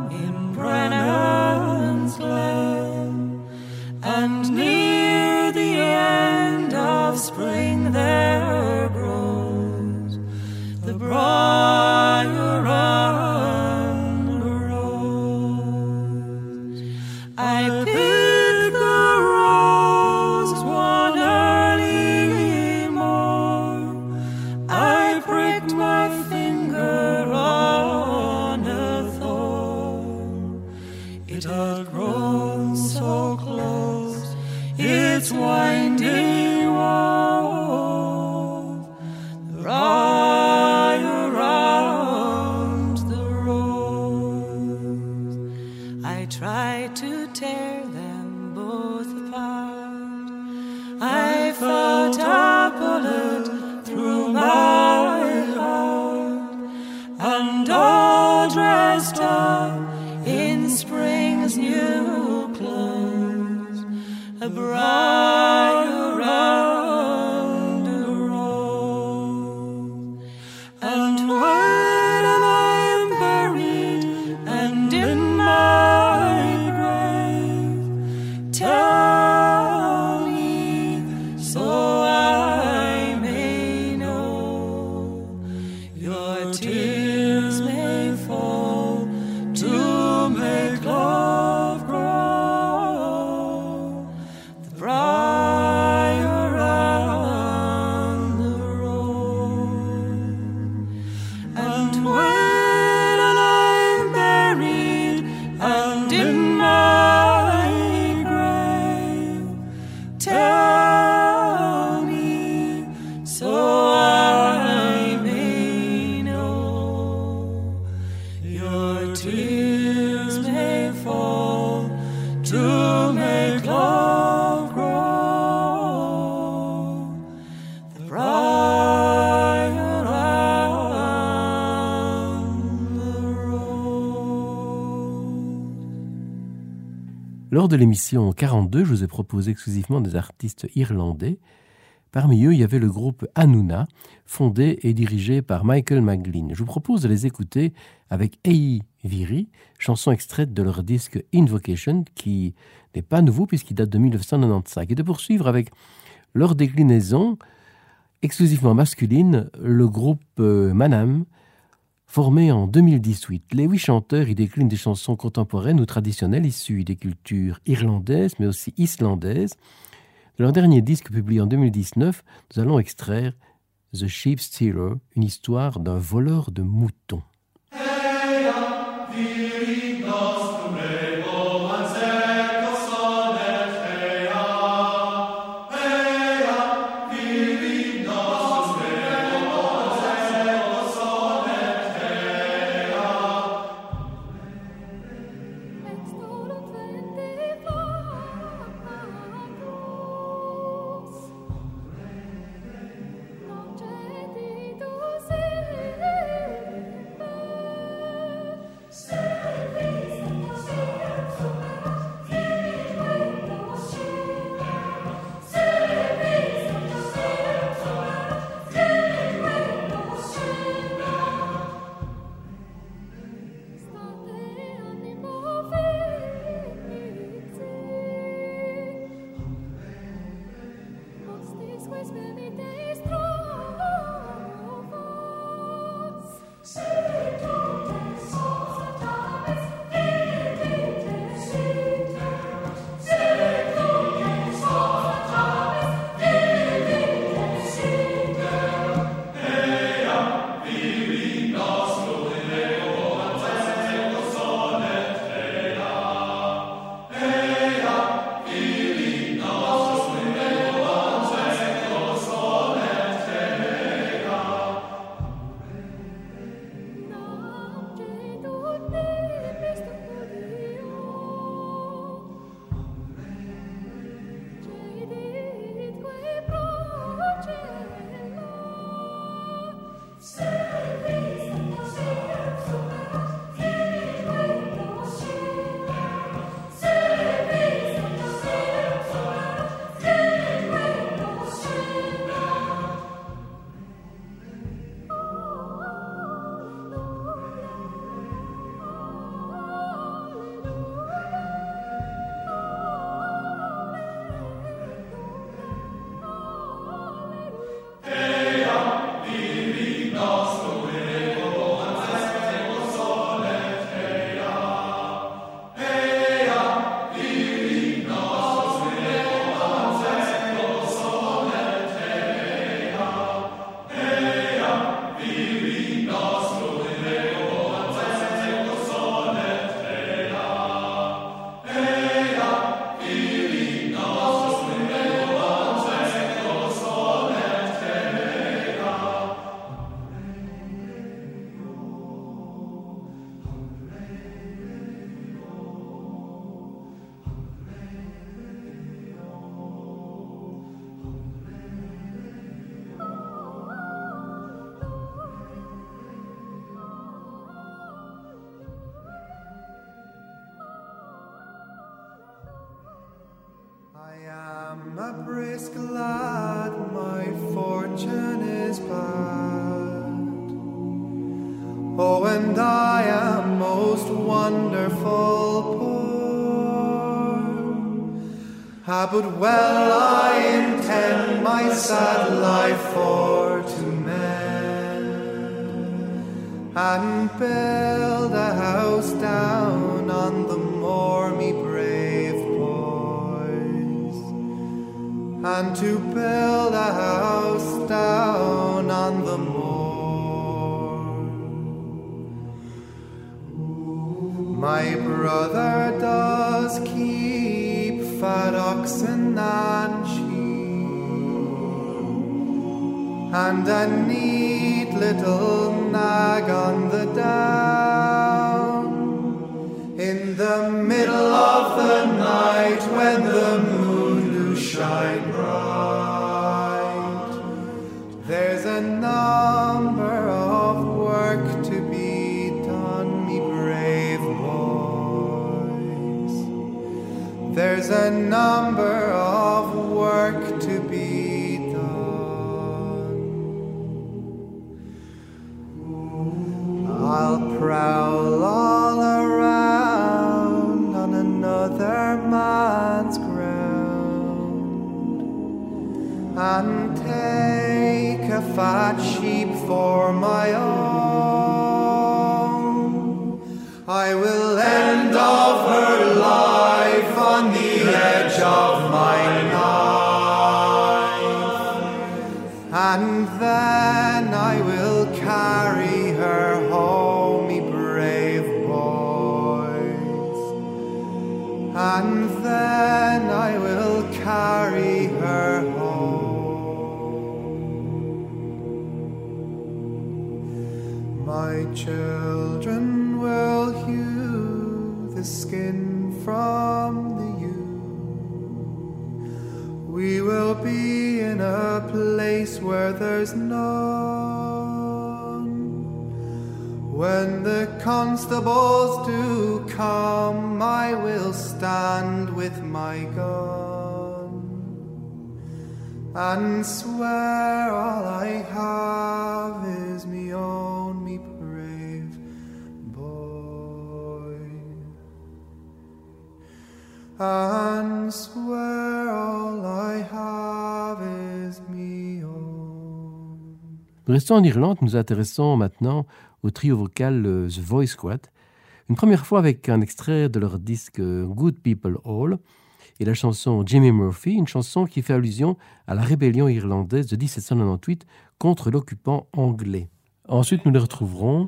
Tried to tear them both apart. I felt a bullet through my heart, and all dressed up in spring's new clothes, a briar
de l'émission 42, je vous ai proposé exclusivement des artistes irlandais. Parmi eux, il y avait le groupe Hanouna, fondé et dirigé par Michael McGlynn. Je vous propose de les écouter avec Ei Viri, chanson extraite de leur disque Invocation, qui n'est pas nouveau puisqu'il date de 1995, et de poursuivre avec leur déclinaison exclusivement masculine, le groupe euh, Manam, formé en 2018. Les huit chanteurs y déclinent des chansons contemporaines ou traditionnelles issues des cultures irlandaises, mais aussi islandaises. De leur dernier disque publié en 2019, nous allons extraire The Sheep Stealer, une histoire d'un voleur de moutons. Nous restons en Irlande, nous intéressons maintenant au trio vocal The Voice Squad. Une première fois avec un extrait de leur disque Good People All et la chanson Jimmy Murphy, une chanson qui fait allusion à la rébellion irlandaise de 1798 contre l'occupant anglais. Ensuite, nous les retrouverons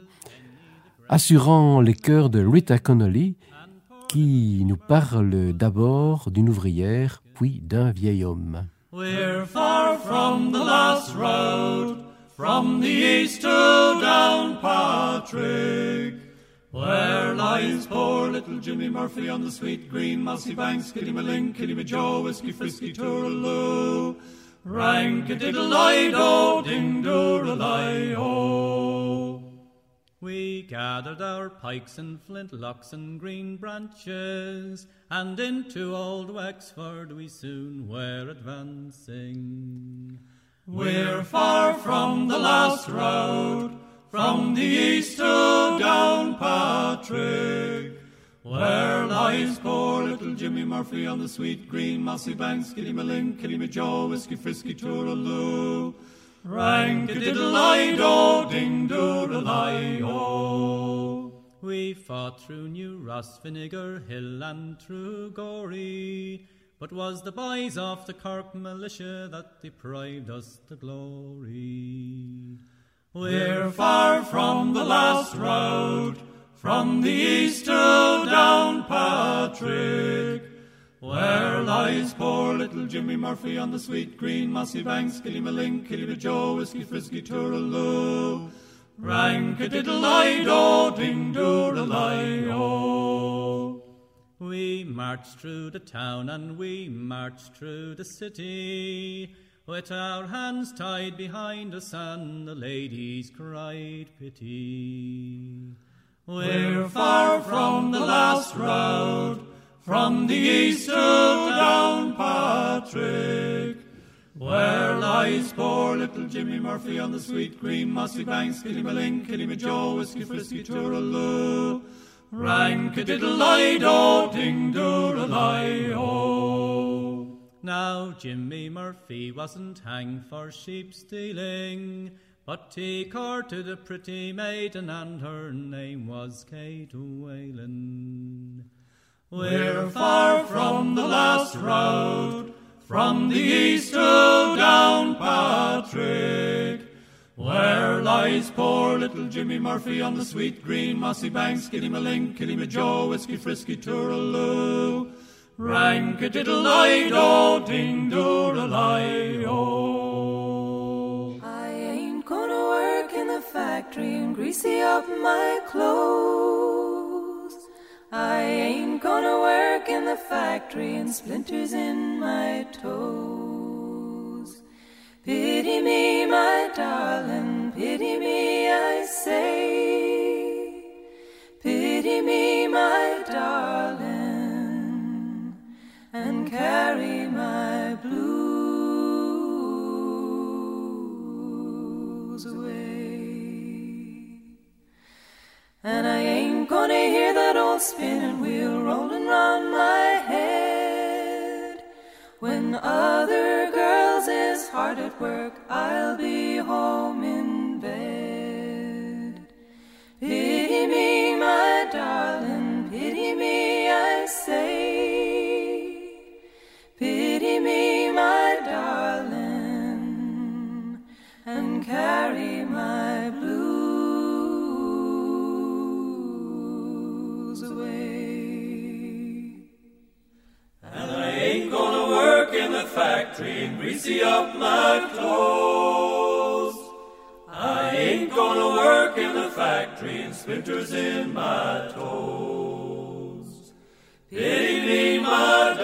assurant les chœurs de Rita Connolly qui nous parle d'abord d'une ouvrière puis d'un vieil homme.
We're far from the last road, from the east to Downpatrick, where lies poor little Jimmy Murphy on the sweet green mossy banks, Killymalink, Killymajoe, Whiskey Frisky, Tooraloo, Rank-a-diddle-i-do, ding-doodle-i-o. We gathered our pikes and flintlocks and green branches, and into old Wexford we soon were advancing. We're far from the last road, from the east to Downpatrick, where lies poor little Jimmy Murphy on the sweet green mossy banks, Killymalink, Killymajoe, Whiskey Frisky, Tooraloo. Rank-a-diddle-i-do, ding-doodle-i-o. We fought through New Ross, Vinegar Hill, and through Gorey, but was the boys of the Cork militia that deprived us the glory. We're far from the last road, from the east to Downpatrick, where lies poor little Jimmy Murphy on the sweet green mossy banks, Killymalink, Killymajoe, Whiskey Frisky, Tooraloo. Rank-a-diddle-i-do, ding-doodle-i-o. We marched through the town and we marched through the city, with our hands tied behind us and the ladies cried pity. We're far from the last road, from the east to Downpatrick, where lies poor little Jimmy Murphy on the sweet green mossy banks, Killymalink, Killymajoe, Whiskey Frisky, Tooraloo. Rank-a-diddle-i-do, ding-doodle-i-o. Now Jimmy Murphy wasn't hanged for sheep stealing, but he courted a pretty maiden and her name was Kate Whalen. We're far from the last road, from the east to Downpatrick, where lies poor little Jimmy Murphy on the sweet green mossy banks, Killymalink, Killymajoe, Whiskey Frisky, Tooraloo. Rank-a-diddle-i-do, ding-doodle-i-o.
I ain't gonna work in the factory and greasy up my clothes. I ain't gonna work in the factory and splinters in my toes. Pity me, my darling, pity me, I say. Pity me, my darling, and carry my blues away. And I ain't gonna hear that old spinning wheel rolling round my head. When other girls is hard at work, I'll be home in bed. Pity me, my darling, pity me, I say. Pity me, my darling, and carry my blues
greasy up my clothes. I ain't gonna work in the factory and splinters in my toes. Pity me, my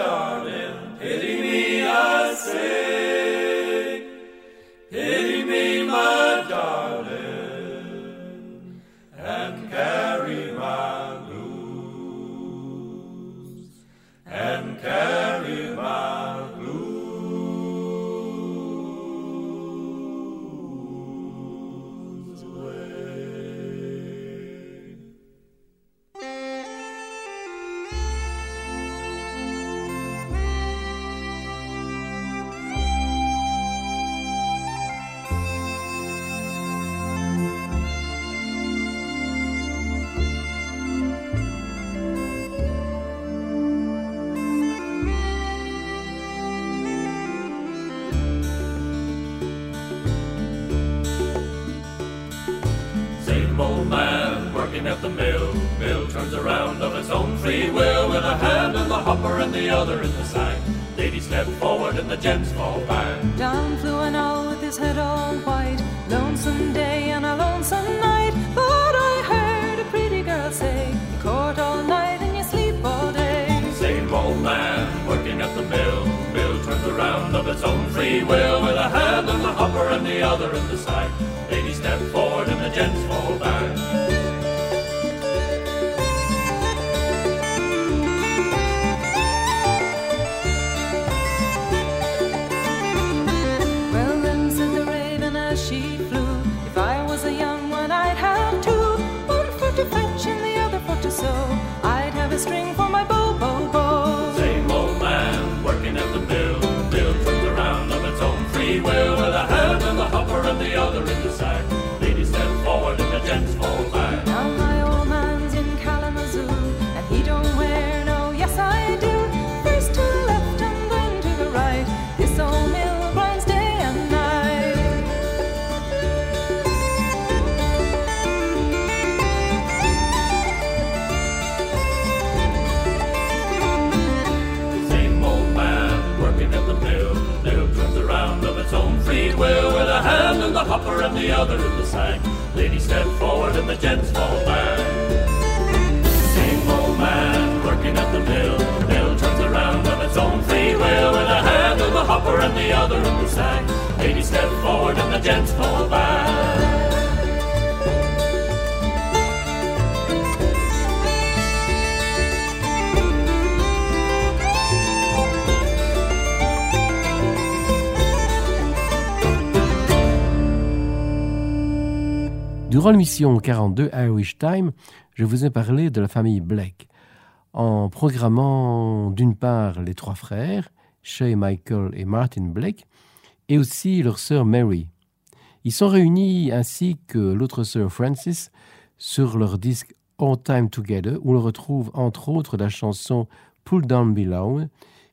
free will with a hand in the hopper and the other in the sack. Ladies step forward and the gents fall back.
Down flew an owl with his head all white. Lonesome day and a lonesome night. But I heard a pretty girl say, You court all night and you sleep all day.
Same old man working at the mill. Mill turns around of its own free will with a hand in the hopper and the other in the sack. Ladies step forward and the gents fall back.
The
hopper and the other in the sack. Ladies step forward and the gents fall back. Same old man working at the mill. Mill turns around of its own free will with a hand in the hopper and the other in the sack. Ladies step forward and the gents fall back.
Durant l'émission 42 Irish Time, je vous ai parlé de la famille Blake, en programmant d'une part les trois frères, Shay, Michael et Martin Blake, et aussi leur sœur Mary. Ils sont réunis ainsi que l'autre sœur Frances sur leur disque All Time Together, où l'on retrouve entre autres la chanson Pull Down Below,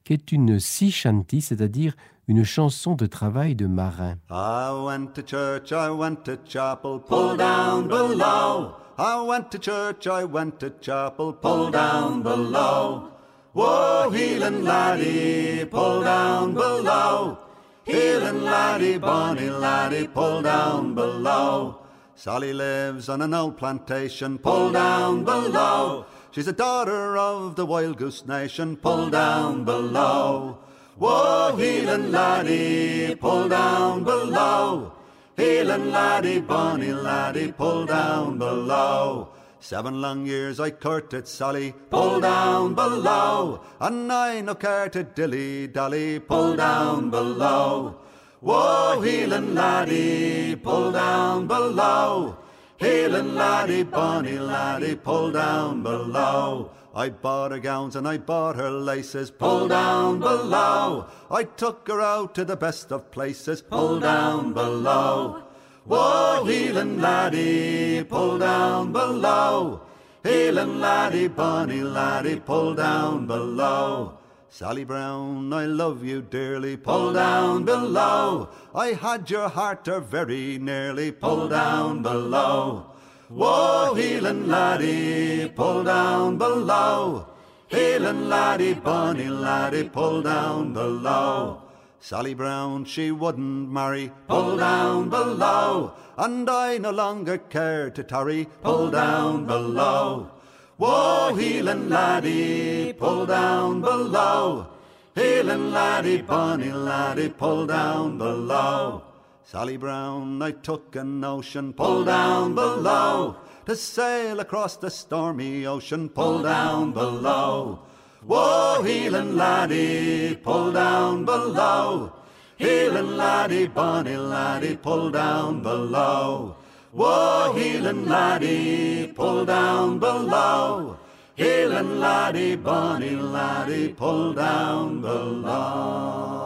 qui est une sea shanty, c'est-à-dire une chanson de travail de marin.
I went to church, I went to chapel, pull down below. I went to church, I went to chapel, pull down below. Whoa, healing laddie, pull down below. Healing laddie, bonny laddie, pull down below. Sally lives on an old plantation, pull down below. She's a daughter of the Wild Goose Nation, pull down below. Whoa, healing laddie, pull down below. Healing laddie, bonny laddie, pull down below. Seven long years I courted Sally, pull down below. And I no care to dilly dally, pull down below. Whoa, healing laddie, pull down below. Healing laddie, bonny laddie, pull down below. I bought her gowns and I bought her laces, pull down below. I took her out to the best of places, pull down below. Whoa, healing laddie, pull down below. Healing laddie, bonny laddie, pull down below. Sally Brown, I love you dearly, pull down below. I had your heart there very nearly, pull down below. Whoa, healing laddie, pull down below. Healing laddie, bonny laddie, pull down below. Sally Brown, she wouldn't marry, pull down below. And I no longer care to tarry, pull down below. Whoa, healing laddie, pull down below. Healing laddie, bonny laddie, pull down below. Sally Brown, I took a notion, pull down below. To sail across the stormy ocean, pull down below. Whoa, healing laddie, pull down below. Healing laddie, bonny laddie, pull down below. Whoa, healing laddie, pull down below. Healing laddie, bonny laddie, pull down below.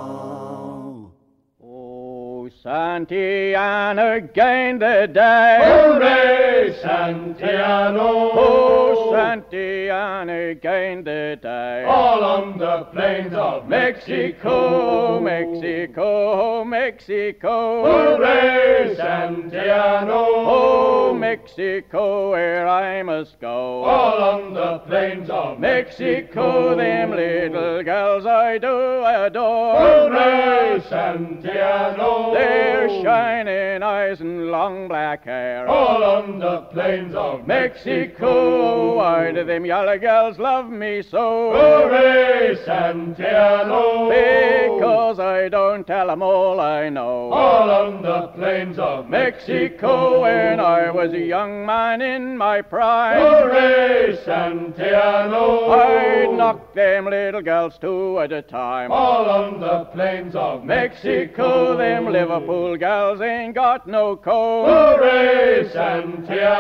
Santiana gained the day.
Hooray, Santiano!
Oh, Santiana gained the day.
All on the plains of Mexico,
Mexico, Mexico.
Hooray, Santiano!
Oh, Mexico. Mexico, where I must go.
All on the plains of
Mexico, them little girls I do adore.
Hooray, Santiano!
Their shining eyes and long black hair.
All on the plains of
Mexico, why do them yellow girls love me so?
Hooray, Santiano!
Because I don't tell 'em all I know.
All on the plains of
Mexico, when I was a young man in my prime.
Hooray, Santiano!
I'd knock them little girls two at a time.
All on the plains of
Mexico, them Liverpool gals ain't got no coat.
Hooray, Santiano!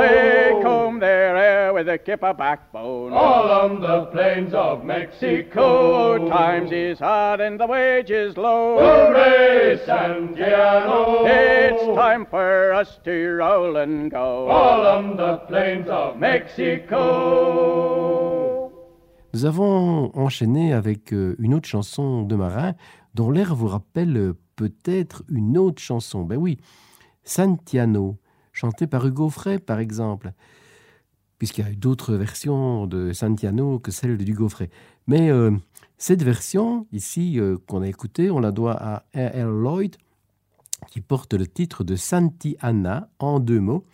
They comb their hair with a kipper backbone.
All on the plains of Mexico.
Mexico, times is hard and the wages low.
Hooray, Santiano!
It's time for us to roll and go.
All on the plains of
Mexico.
Nous avons enchaîné avec euh, une autre chanson de marin dont l'air vous rappelle euh, peut-être une autre chanson. Ben oui, Santiano, chantée par Hugo Frey par exemple, puisqu'il y a eu d'autres versions de Santiano que celle de Hugo Frey. Mais euh, cette version ici euh, qu'on a écoutée, on la doit à R.L. Lloyd, qui porte le titre de Santi Ana en deux mots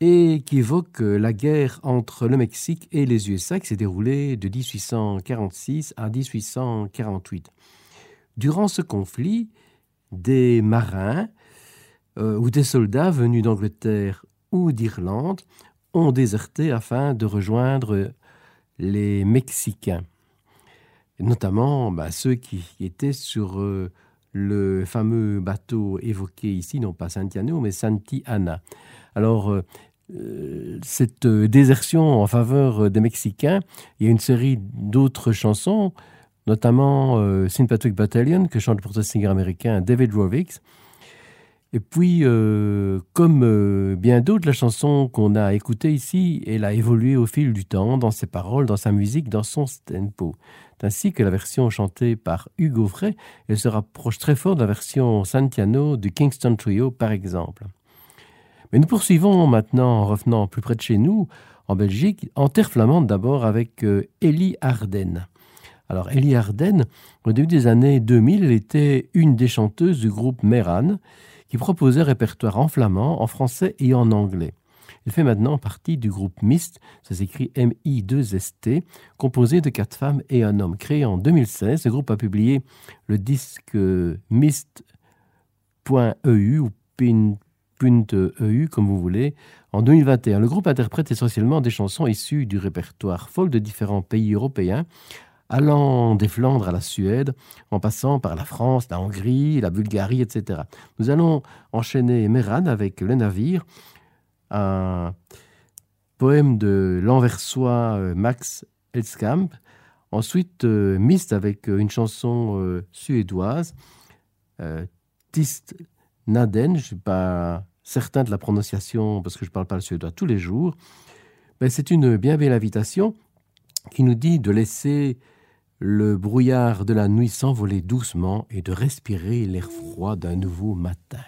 et qui évoque euh, la guerre entre le Mexique et les USA qui s'est déroulée de 1846 à 1848. Durant ce conflit, des marins euh, ou des soldats venus d'Angleterre ou d'Irlande ont déserté afin de rejoindre les Mexicains, notamment bah, ceux qui étaient sur euh, le fameux bateau évoqué ici, non pas Santiano, mais Santi Ana. Alors, euh, cette désertion en faveur des Mexicains, il y a une série d'autres chansons, notamment euh. Patrick Battalion, que chante le porte-singer américain David Rovix. Et puis, euh, comme euh, bien d'autres, la chanson qu'on a écoutée ici, elle a évolué au fil du temps, dans ses paroles, dans sa musique, dans son tempo. Ainsi que la version chantée par Hugo Frey, elle se rapproche très fort de la version Santiano du Kingston Trio, par exemple. Mais nous poursuivons maintenant en revenant plus près de chez nous, en Belgique, en terre flamande d'abord avec euh, Ellie Arden. Alors Ellie Arden, au début des années 2000, elle était une des chanteuses du groupe Meran, qui proposait un répertoire en flamand, en français et en anglais. Elle fait maintenant partie du groupe Mist, ça s'écrit M-I-2-S-T, composé de quatre femmes et un homme. Créé en 2016, ce groupe a publié le disque Mist.eu ou pin .eu, comme vous voulez, en 2021. Le groupe interprète essentiellement des chansons issues du répertoire folk de différents pays européens, allant des Flandres à la Suède, en passant par la France, la Hongrie, la Bulgarie, etc. Nous allons enchaîner Meran avec Le Navire, un poème de l'Anversois euh, Max Elskamp. Ensuite, euh, Mist avec euh, une chanson suédoise, Tist Naden, je ne suis pas certain de la prononciation parce que je ne parle pas le suédois tous les jours, mais c'est une bien belle invitation qui nous dit de laisser le brouillard de la nuit s'envoler doucement et de respirer l'air froid d'un nouveau matin.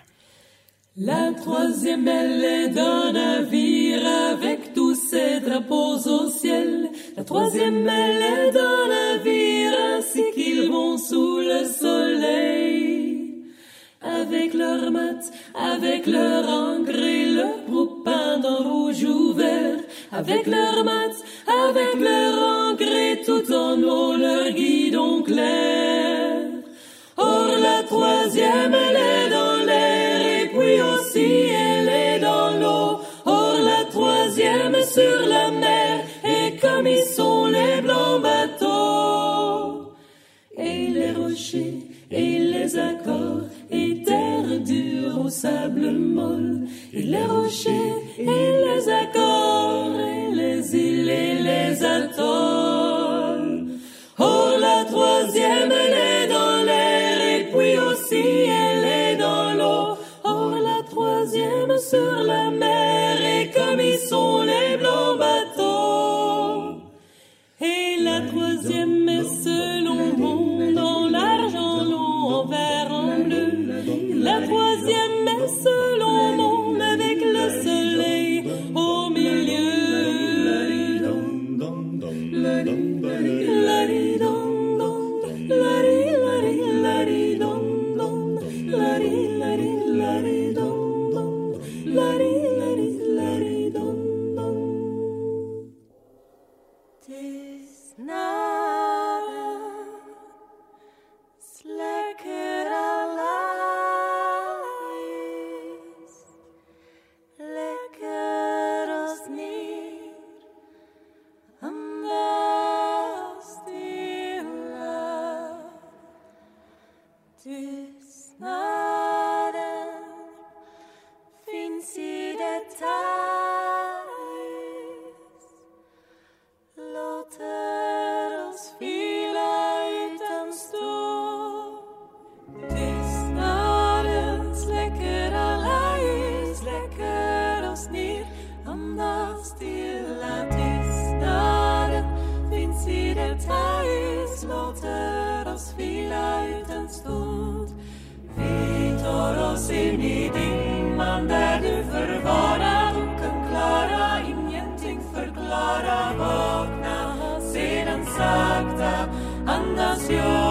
La troisième aile d'un navire avec tous ses drapeaux au ciel. La troisième aile d'un navire ainsi qu'ils vont sous le soleil. Avec leur mat, avec leur engrais, leur proupin d'un rouge ouvert. Avec leur mat, avec leur tout en eau, leur guidon clair. Or la troisième, elle est dans l'air, et puis aussi elle est dans l'eau. Or la troisième sur la mer, et comme ils sont les blancs bateaux. Et les rochers, et les accords, et terre dure au sable molle. Et les rochers, et les accords, et les îles, et les atolls. La troisième, elle est dans l'air, et puis aussi elle est dans l'eau. Oh, la troisième sur la mer, et comme ils sont les
Tar oss in i dimman där du förvarar och kan klara ingenting förklara vakna sedan sakta andas jag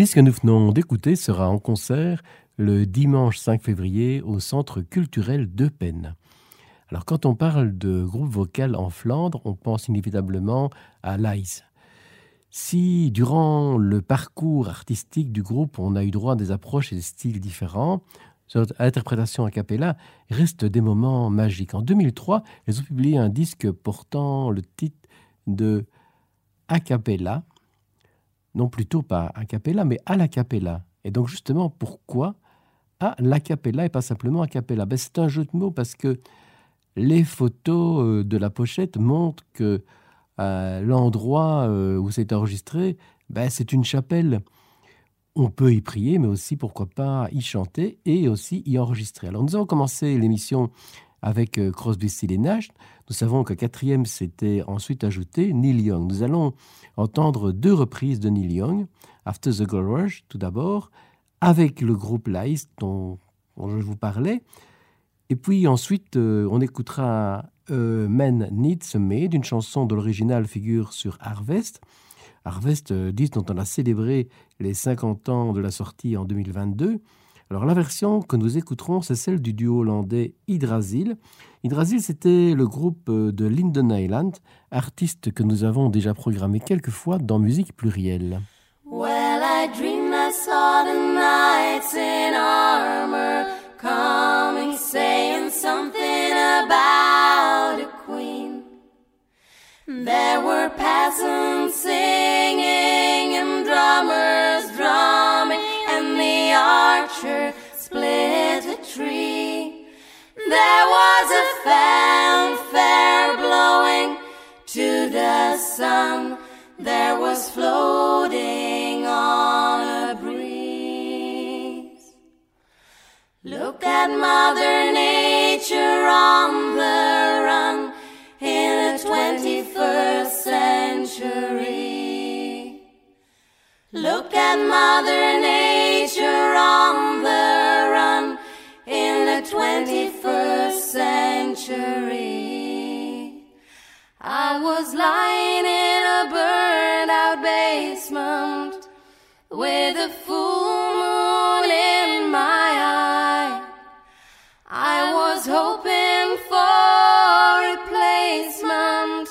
Mais ce que nous venons d'écouter sera en concert le dimanche 5 février au Centre culturel d'Eupen. Alors quand on parle de groupe vocal en Flandre, on pense inévitablement à l'ICE. Si durant le parcours artistique du groupe, on a eu droit à des approches et des styles différents, cette interprétation a cappella reste des moments magiques. En 2003, ils ont publié un disque portant le titre de A cappella, non plutôt pas a cappella, mais à la cappella. Et donc justement, pourquoi à la cappella et pas simplement a cappella ben, C'est un jeu de mots parce que les photos euh, de la pochette montrent que euh, l'endroit euh, où c'est enregistré, ben, c'est une chapelle. On peut y prier, mais aussi, pourquoi pas, y chanter et aussi y enregistrer. Alors nous avons commencé l'émission avec Crosby, Still Nash. Nous savons qu'à quatrième s'était ensuite ajouté Neil Young. Nous allons entendre deux reprises de Neil Young, After the Gold Rush tout d'abord, avec le groupe Lice dont, je vous parlais, et puis ensuite euh, on écoutera euh, Men Needs a Maid, une chanson dont l'original figure sur Harvest. Harvest, euh, dont on a célébré les 50 ans de la sortie en 2022. Alors la version que nous écouterons, c'est celle du duo hollandais Hydrasil. Hydrasil, c'était le groupe euh, de Linden Island, artiste que nous avons déjà programmé quelques fois dans Musique Plurielle.
Well, I dreamed I saw the knights in armor coming, saying something about a queen. There were peasants singing and drummers the archer split a tree. There was a fanfare blowing to the sun. There was floating on a breeze. Look at Mother Nature on the run in the 21st century. Look at Mother Nature on the run in the 21st century. I was lying in a burned out basement with a full moon in my eye. I was hoping for replacement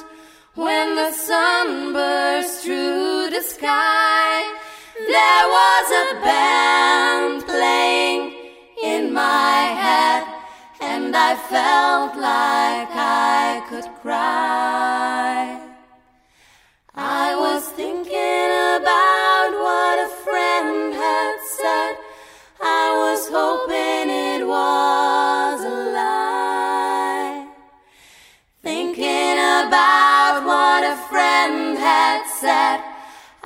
when the sun burst through the sky. Was a band playing in my head, and I felt like I could cry. I was thinking about what a friend had said. I was hoping it was a lie. Thinking about what a friend had said.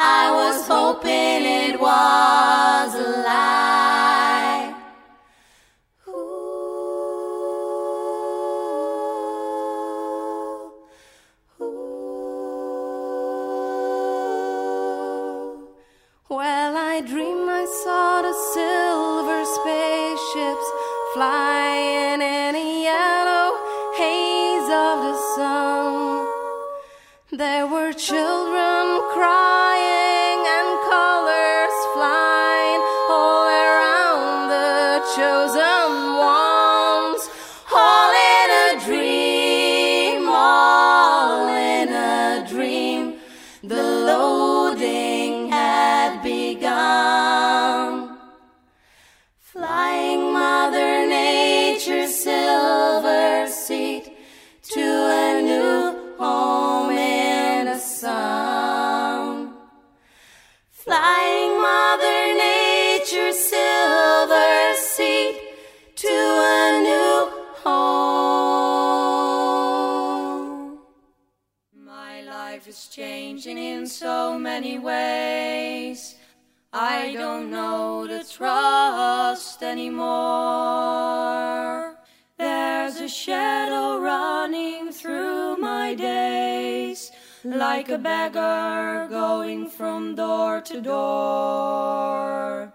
I was hoping it was a lie. Ooh, ooh. Well, I dreamed I saw the silver spaceships flying in a yellow haze of the sun. There were children crying
is changing in so many ways. I don't know the trust anymore. There's a shadow running through my days, like a beggar going from door to door.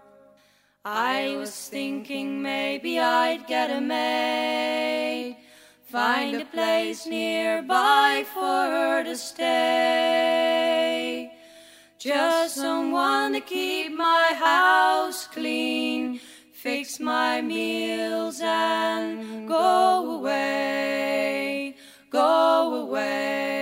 I was thinking maybe I'd get a maid, find a place nearby for her to stay. Just someone to keep my house clean, fix my meals and go away, go away.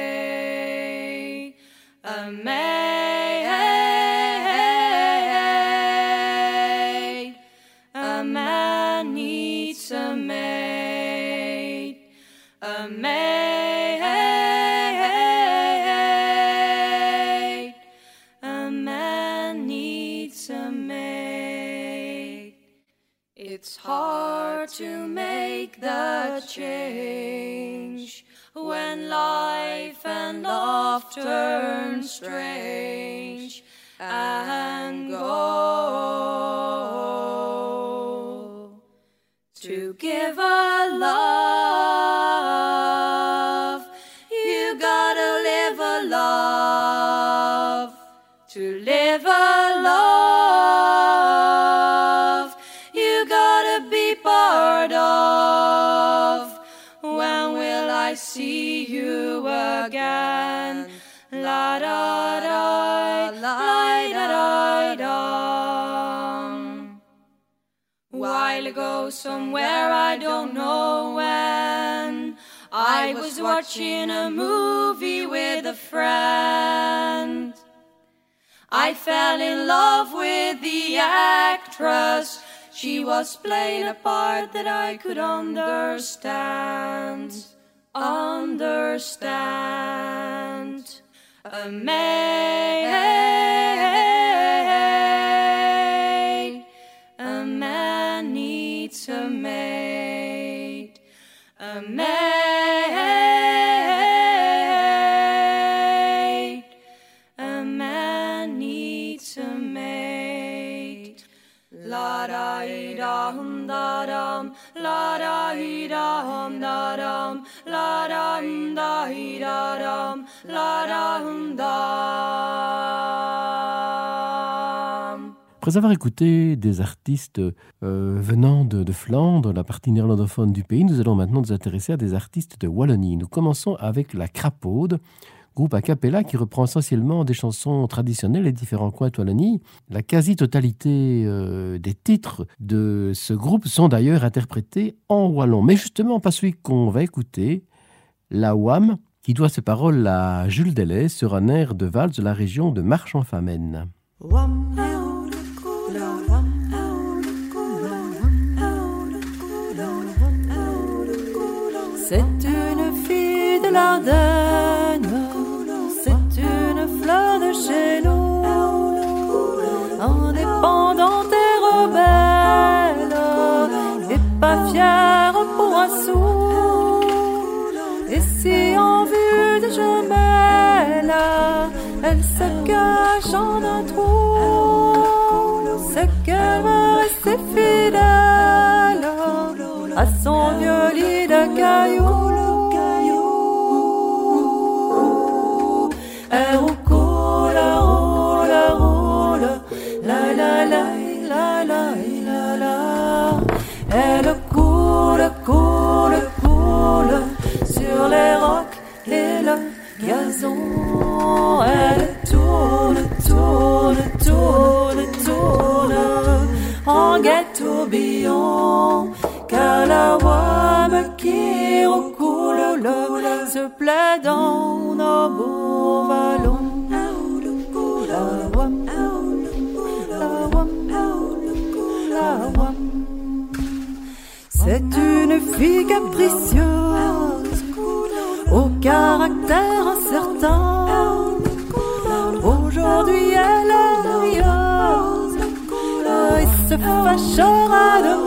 Change when life and love turn strange and go. To give a love,
While ago, somewhere I don't know when, I was watching a movie with a friend. I fell in love with the actress. She was playing a part that I could understand. Understand. A maid. A man needs a maid. La da da hum da dum, la da da hum da dum, la da da da dum, la da hum dum.
Après avoir écouté des artistes euh, venant de, Flandre, la partie néerlandophone du pays, nous allons maintenant nous intéresser à des artistes de Wallonie. Nous commençons avec la Crapaude, groupe a cappella qui reprend essentiellement des chansons traditionnelles des différents coins de Wallonie. La quasi-totalité euh, des titres de ce groupe sont d'ailleurs interprétés en wallon. Mais justement, pas celui qu'on va écouter, la WAM, qui doit ses paroles à Jules Delay sur un air de valse de la région de Marche-en-Famenne.
C'est une fille de l'Ardenne, c'est une fleur de chez nous, indépendante et rebelle, et pas fière pour un sou. Et si en vue de jumelle, elle se cache en un trou, c'est qu'elle veut rester fidèle à son vieux lit de cailloux. Elle fille capricieuse, au caractère incertain. Aujourd'hui elle est rieuse et se fâchera demain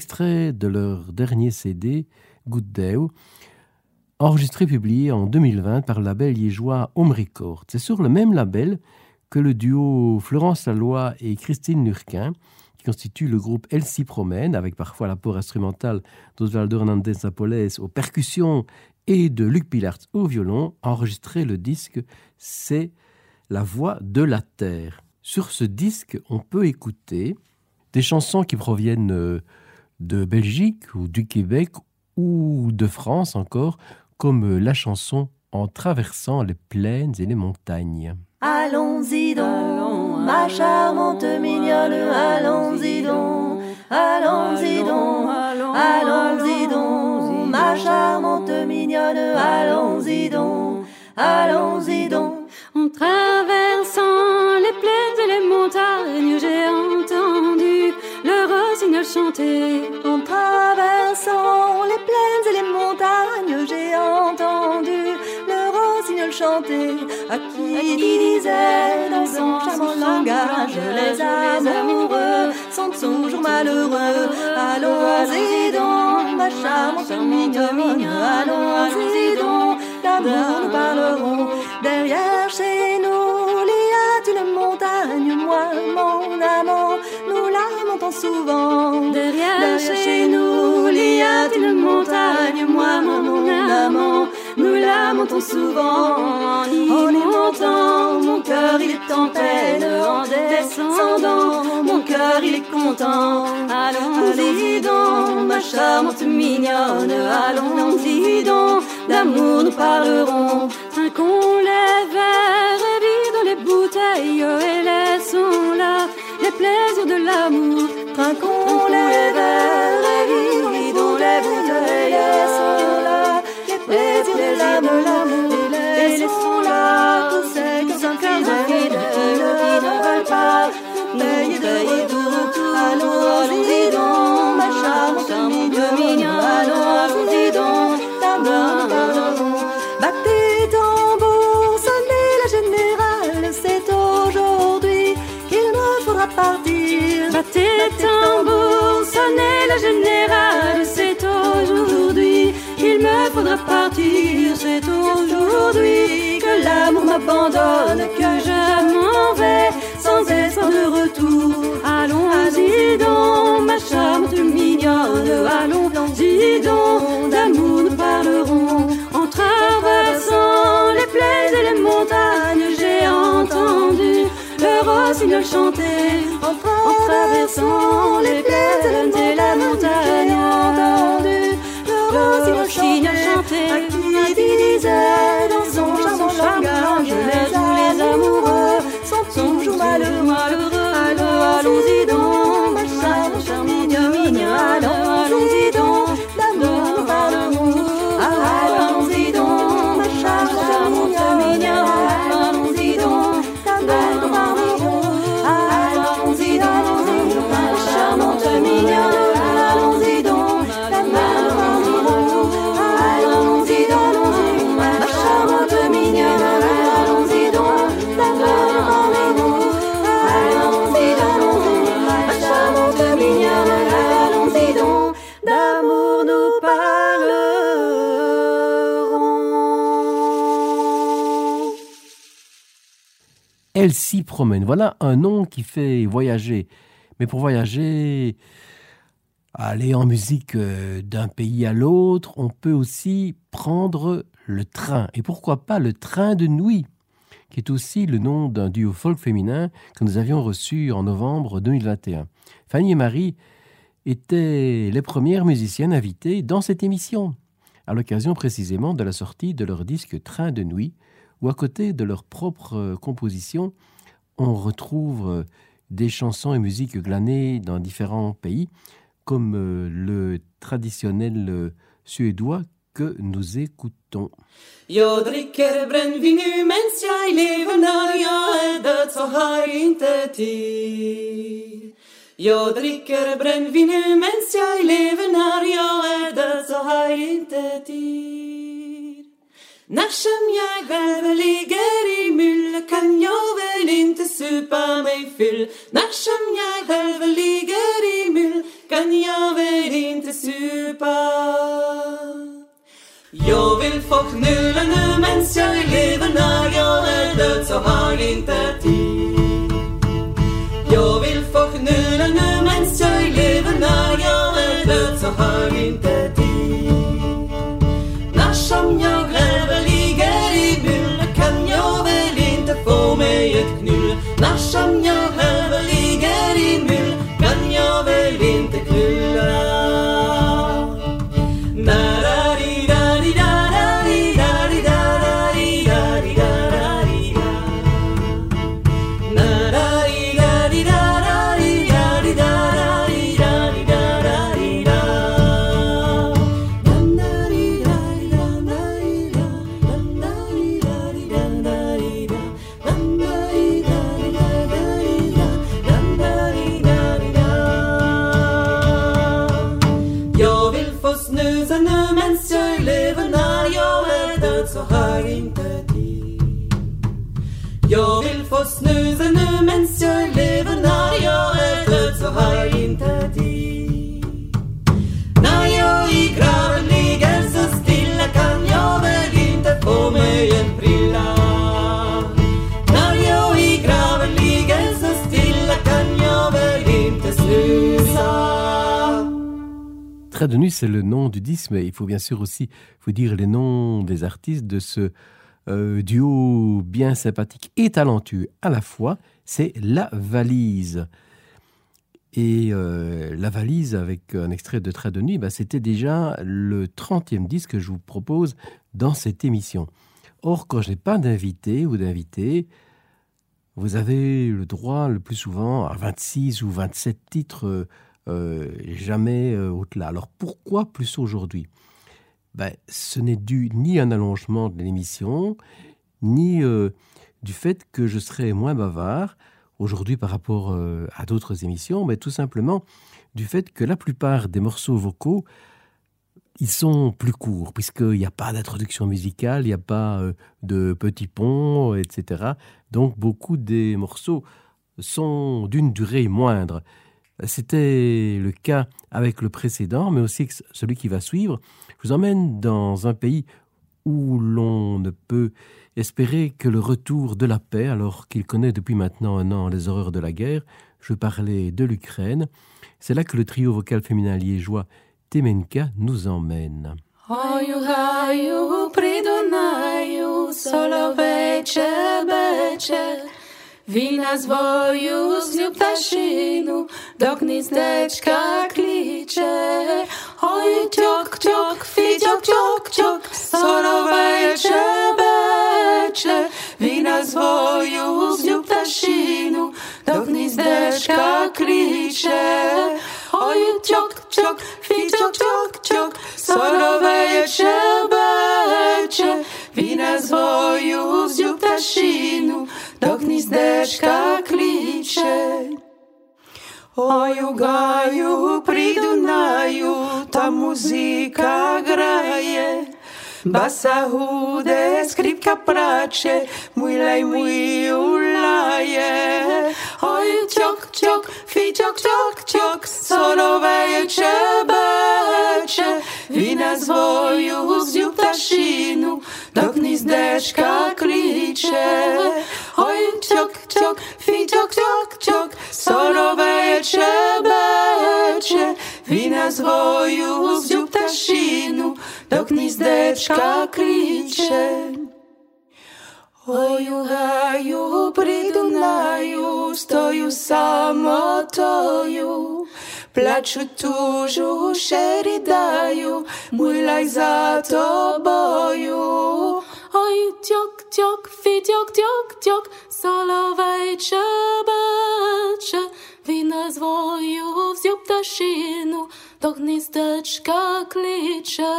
extrait de leur dernier CD, Good Day, enregistré et publié en 2020 par le label liégeois Home Records. C'est sur le même label que le duo Florence Laloy et Christine Lurquin, qui constitue le groupe Elsie Promène, avec parfois l'apport instrumental d'Osvaldo Hernandez Napoles aux percussions et de Luc Pillard au violon, enregistré le disque C'est La voix de la terre. Sur ce disque, on peut écouter des chansons qui proviennent euh, de Belgique ou du Québec ou de France encore, comme la chanson En traversant les plaines et les montagnes.
Allons-y donc, ma charmante mignonne, allons-y donc, allons-y donc, allons-y donc, ma charmante mignonne, allons-y donc, allons-y donc.
En traversant les plaines et les montagnes, j'ai chanter.
En traversant les plaines et les montagnes, j'ai entendu le rossignol chanter. À qui disait dans son charmant langage, les amoureux sont toujours malheureux. Allons-y donc, ma charmante mignonne, allons-y donc, d'amour nous parlerons. Derrière chez nous, il y a une montagne, moi, mon nous souvent.
Derrière chez nous, il y a une montagne, moi, mon amant, nous la montons souvent. En y montant, mon cœur il est en peine, en descendant, mon cœur il est content. Allons-y donc, ma charmante mignonne, allons-y donc, d'amour nous parlerons. Trinquons les verres et vidons les bouteilles et laissons là les plaisirs de l'amour
qu'on les verre et vide, on les plaisirs, C'est aujourd'hui
que l'amour m'abandonne, que je m'en vais sans espoir de retour. Allons-y donc, ma charmante mignonne, allons-y donc, d'amour nous parlerons. En traversant les plaines et les montagnes, j'ai entendu le rossignol chanter. En, traversant les plaines et la montagne, entendu rossignol chanter.
À qui disait dans son charmant langage, les, les amoureux sont toujours malheureux.
Elle s'y promène. Voilà un nom qui fait voyager. Mais pour voyager, aller en musique euh, d'un pays à l'autre, on peut aussi prendre le train. Et pourquoi pas le train de nuit, qui est aussi le nom d'un duo folk féminin que nous avions reçu en novembre 2021. Fanny et Marie étaient les premières musiciennes invitées dans cette émission, à l'occasion précisément de la sortie de leur disque Train de nuit, où à côté de leurs propres euh, compositions, on retrouve euh, des chansons et musiques glanées dans différents pays, comme euh, le traditionnel suédois que nous écoutons.
Jag dricker brännvin nu mens jag lever när jag är död så har inte tid Jag dricker jag jag inte tid När som jag väl ligger i myll kan jag väl inte supa mig full När som jag väl ligger i myll kan jag väl inte supa. Jag vill få knulla nu mens jag lever När jag är död så har jag inte tid. Jag vill få knulla nu mens jag lever När jag är död så har jag inte tid. När som
De nuit, c'est le nom du disque, mais il faut bien sûr aussi vous dire les noms des artistes de ce euh, duo bien sympathique et talentueux à la fois. C'est La Valise. Et euh, La Valise, avec un extrait de Trait de nuit, bah, c'était déjà le 30e disque que je vous propose dans cette émission. Or, quand je n'ai pas d'invité ou d'invité, vous avez le droit le plus souvent à 26 ou 27 titres, euh, euh, jamais euh, au-delà. Alors pourquoi plus aujourd'hui? Ben, Ce n'est dû ni à un allongement de l'émission, ni euh, du fait que je serais moins bavard aujourd'hui par rapport à d'autres émissions, mais tout simplement du fait que la plupart des morceaux vocaux, ils sont plus courts, puisqu'il n'y a pas d'introduction musicale, il n'y a pas de petits ponts, etc. Donc beaucoup des morceaux sont d'une durée moindre. C'était le cas avec le précédent, mais aussi celui qui va suivre. Je vous emmène dans un pays où l'on ne peut espérer que le retour de la paix, alors qu'il connaît depuis maintenant un an les horreurs de la guerre. Je parlais de l'Ukraine. C'est là que le trio vocal féminin liégeois Temenka nous emmène.
Ою, гаю, при Дунаю, соловейче бече, Віна звою з пташину, до гніздечка кліче. Ой, тьок, тьок, фітьок, тьок, тьок, соловейче бече, Віна звою з пташину, до гніздечка кліче. Ой, тьок, тьок, фітьок, тьок, тьок, соловейче бече, Віна звою з пташину, до гніздечка кліче. Ой, у гаю, при Дунаю, та музика грає, Баса гуде, скрипка плаче, муйлай муй улає. Ой, тьок, тьок, фітьок, тьок, тьок, соловейче бече, Віна звою з пташину, до гніздечка кліче. Ой, тьок, тьок, ciok, fi ciok, ciok, ciok, solo veče, beče, vina zvoju z ptašinu, dok niz dečka kliče. Oju, haju, pri Dunaju, stoju samotoju, plaču tužu, šeri daju, mój laj za toboju. Oj, ciok, ciok, fi ciok, ciok, ciok, solo vejcze, becze, wina zwoju wziął ptaszynu, do gnizdeczka klicze.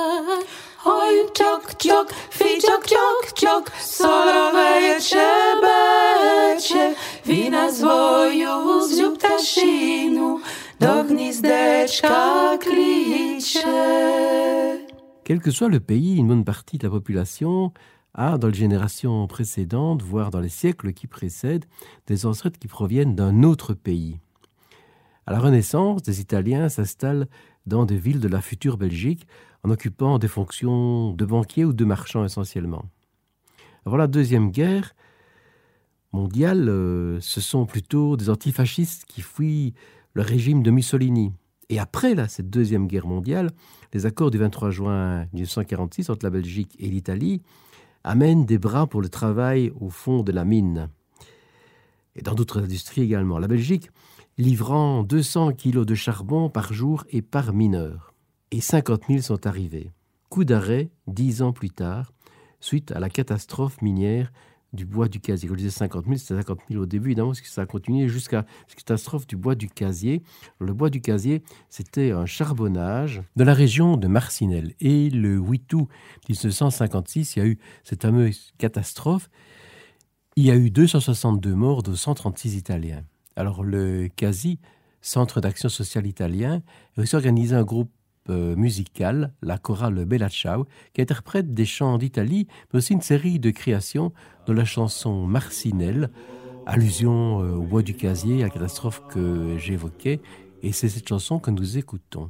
Oj, ciok, ciok, fi ciok, ciok, ciok, solo vejcze, becze, wina zwoju wziął ptaszynu, do gnizdeczka klicze.
Quel que soit le pays, une bonne partie de la population a, dans les générations précédentes, voire dans les siècles qui précèdent, des ancêtres qui proviennent d'un autre pays. À la Renaissance, des Italiens s'installent dans des villes de la future Belgique en occupant des fonctions de banquiers ou de marchands essentiellement. Avant la Deuxième Guerre mondiale, euh, ce sont plutôt des antifascistes qui fuient le régime de Mussolini. Et après là, cette Deuxième Guerre mondiale, les accords du 23 juin 1946 entre la Belgique et l'Italie amènent des bras pour le travail au fond de la mine. Et dans d'autres industries également. La Belgique livrant 200 kilos de charbon par jour et par mineur. Et 50 000 sont arrivés. Coup d'arrêt dix ans plus tard, suite à la catastrophe minière du bois du casier. Quand je disais 50 000, c'était 50 000 au début, évidemment, parce que ça a continué jusqu'à la catastrophe du bois du casier. Le bois du casier, c'était un charbonnage de la région de Marcinelle. Et le 8 août 1956, il y a eu cette fameuse catastrophe. Il y a eu 262 morts de 136 Italiens. Alors le CASI, Centre d'action sociale italien, a organisé un groupe euh, musical, la chorale Bella Ciao, qui interprète des chants d'Italie, mais aussi une série de créations de la chanson Marcinelle, allusion euh, au bois du casier, à la catastrophe que j'évoquais, et c'est cette chanson que nous écoutons.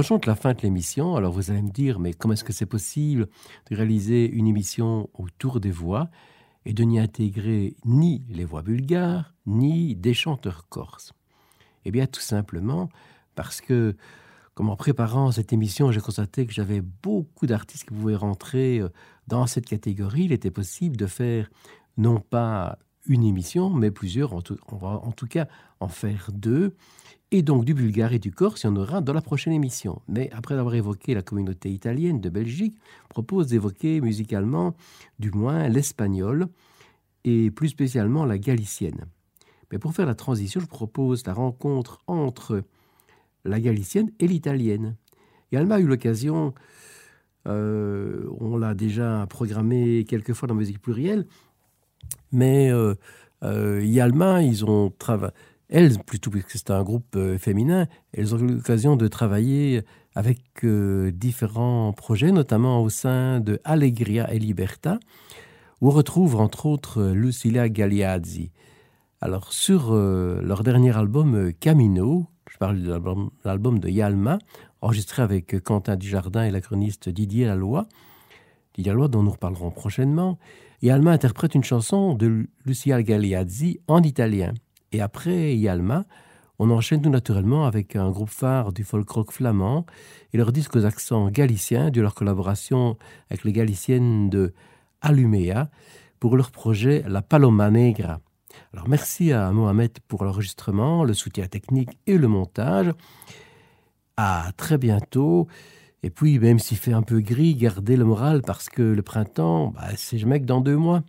S'approchons de la fin de l'émission, alors vous allez me dire, mais comment est-ce que c'est possible de réaliser une émission autour des voix et de n'y intégrer ni les voix bulgares, ni des chanteurs corses? Eh bien, tout simplement parce que, comme en préparant cette émission, j'ai constaté que j'avais beaucoup d'artistes qui pouvaient rentrer euh, dans cette catégorie. Il était possible de faire non pas une émission, mais plusieurs, on va en tout cas en faire deux. Et donc du bulgare et du corse, il y en aura dans la prochaine émission. Mais après avoir évoqué la communauté italienne de Belgique, propose d'évoquer musicalement, du moins, l'espagnol et plus spécialement la galicienne. Mais pour faire la transition, je propose la rencontre entre la galicienne et l'italienne. Et Alma a eu l'occasion, euh, on l'a déjà programmé quelques fois dans Musique Plurielle, mais euh, euh, Yalma, ils ont travaillé elles, plutôt puisque c'est un groupe euh, féminin, elles ont eu l'occasion de travailler avec euh, différents projets, notamment au sein de Allegria et Liberta, où on retrouve entre autres Lucilla Gagliazzi. Alors sur euh, leur dernier album Camino, je parle de l'album- de Yalma, enregistré avec Quentin Dujardin et l'acroniste Didier Laloy, Didier Laloy dont nous reparlerons prochainement, Yalma interprète une chanson de Lucia Gagliazzi en italien. Et après Yalma, on enchaîne tout naturellement avec un groupe phare du folk rock flamand et leur disque aux accents galiciens de leur collaboration avec les galiciennes de Alumea pour leur projet La Paloma Negra. Alors merci à Mohamed pour l'enregistrement, le soutien technique et le montage. À très bientôt. Et puis, même s'il fait un peu gris, gardez le moral parce que le printemps, bah, c'est jamais que dans deux mois.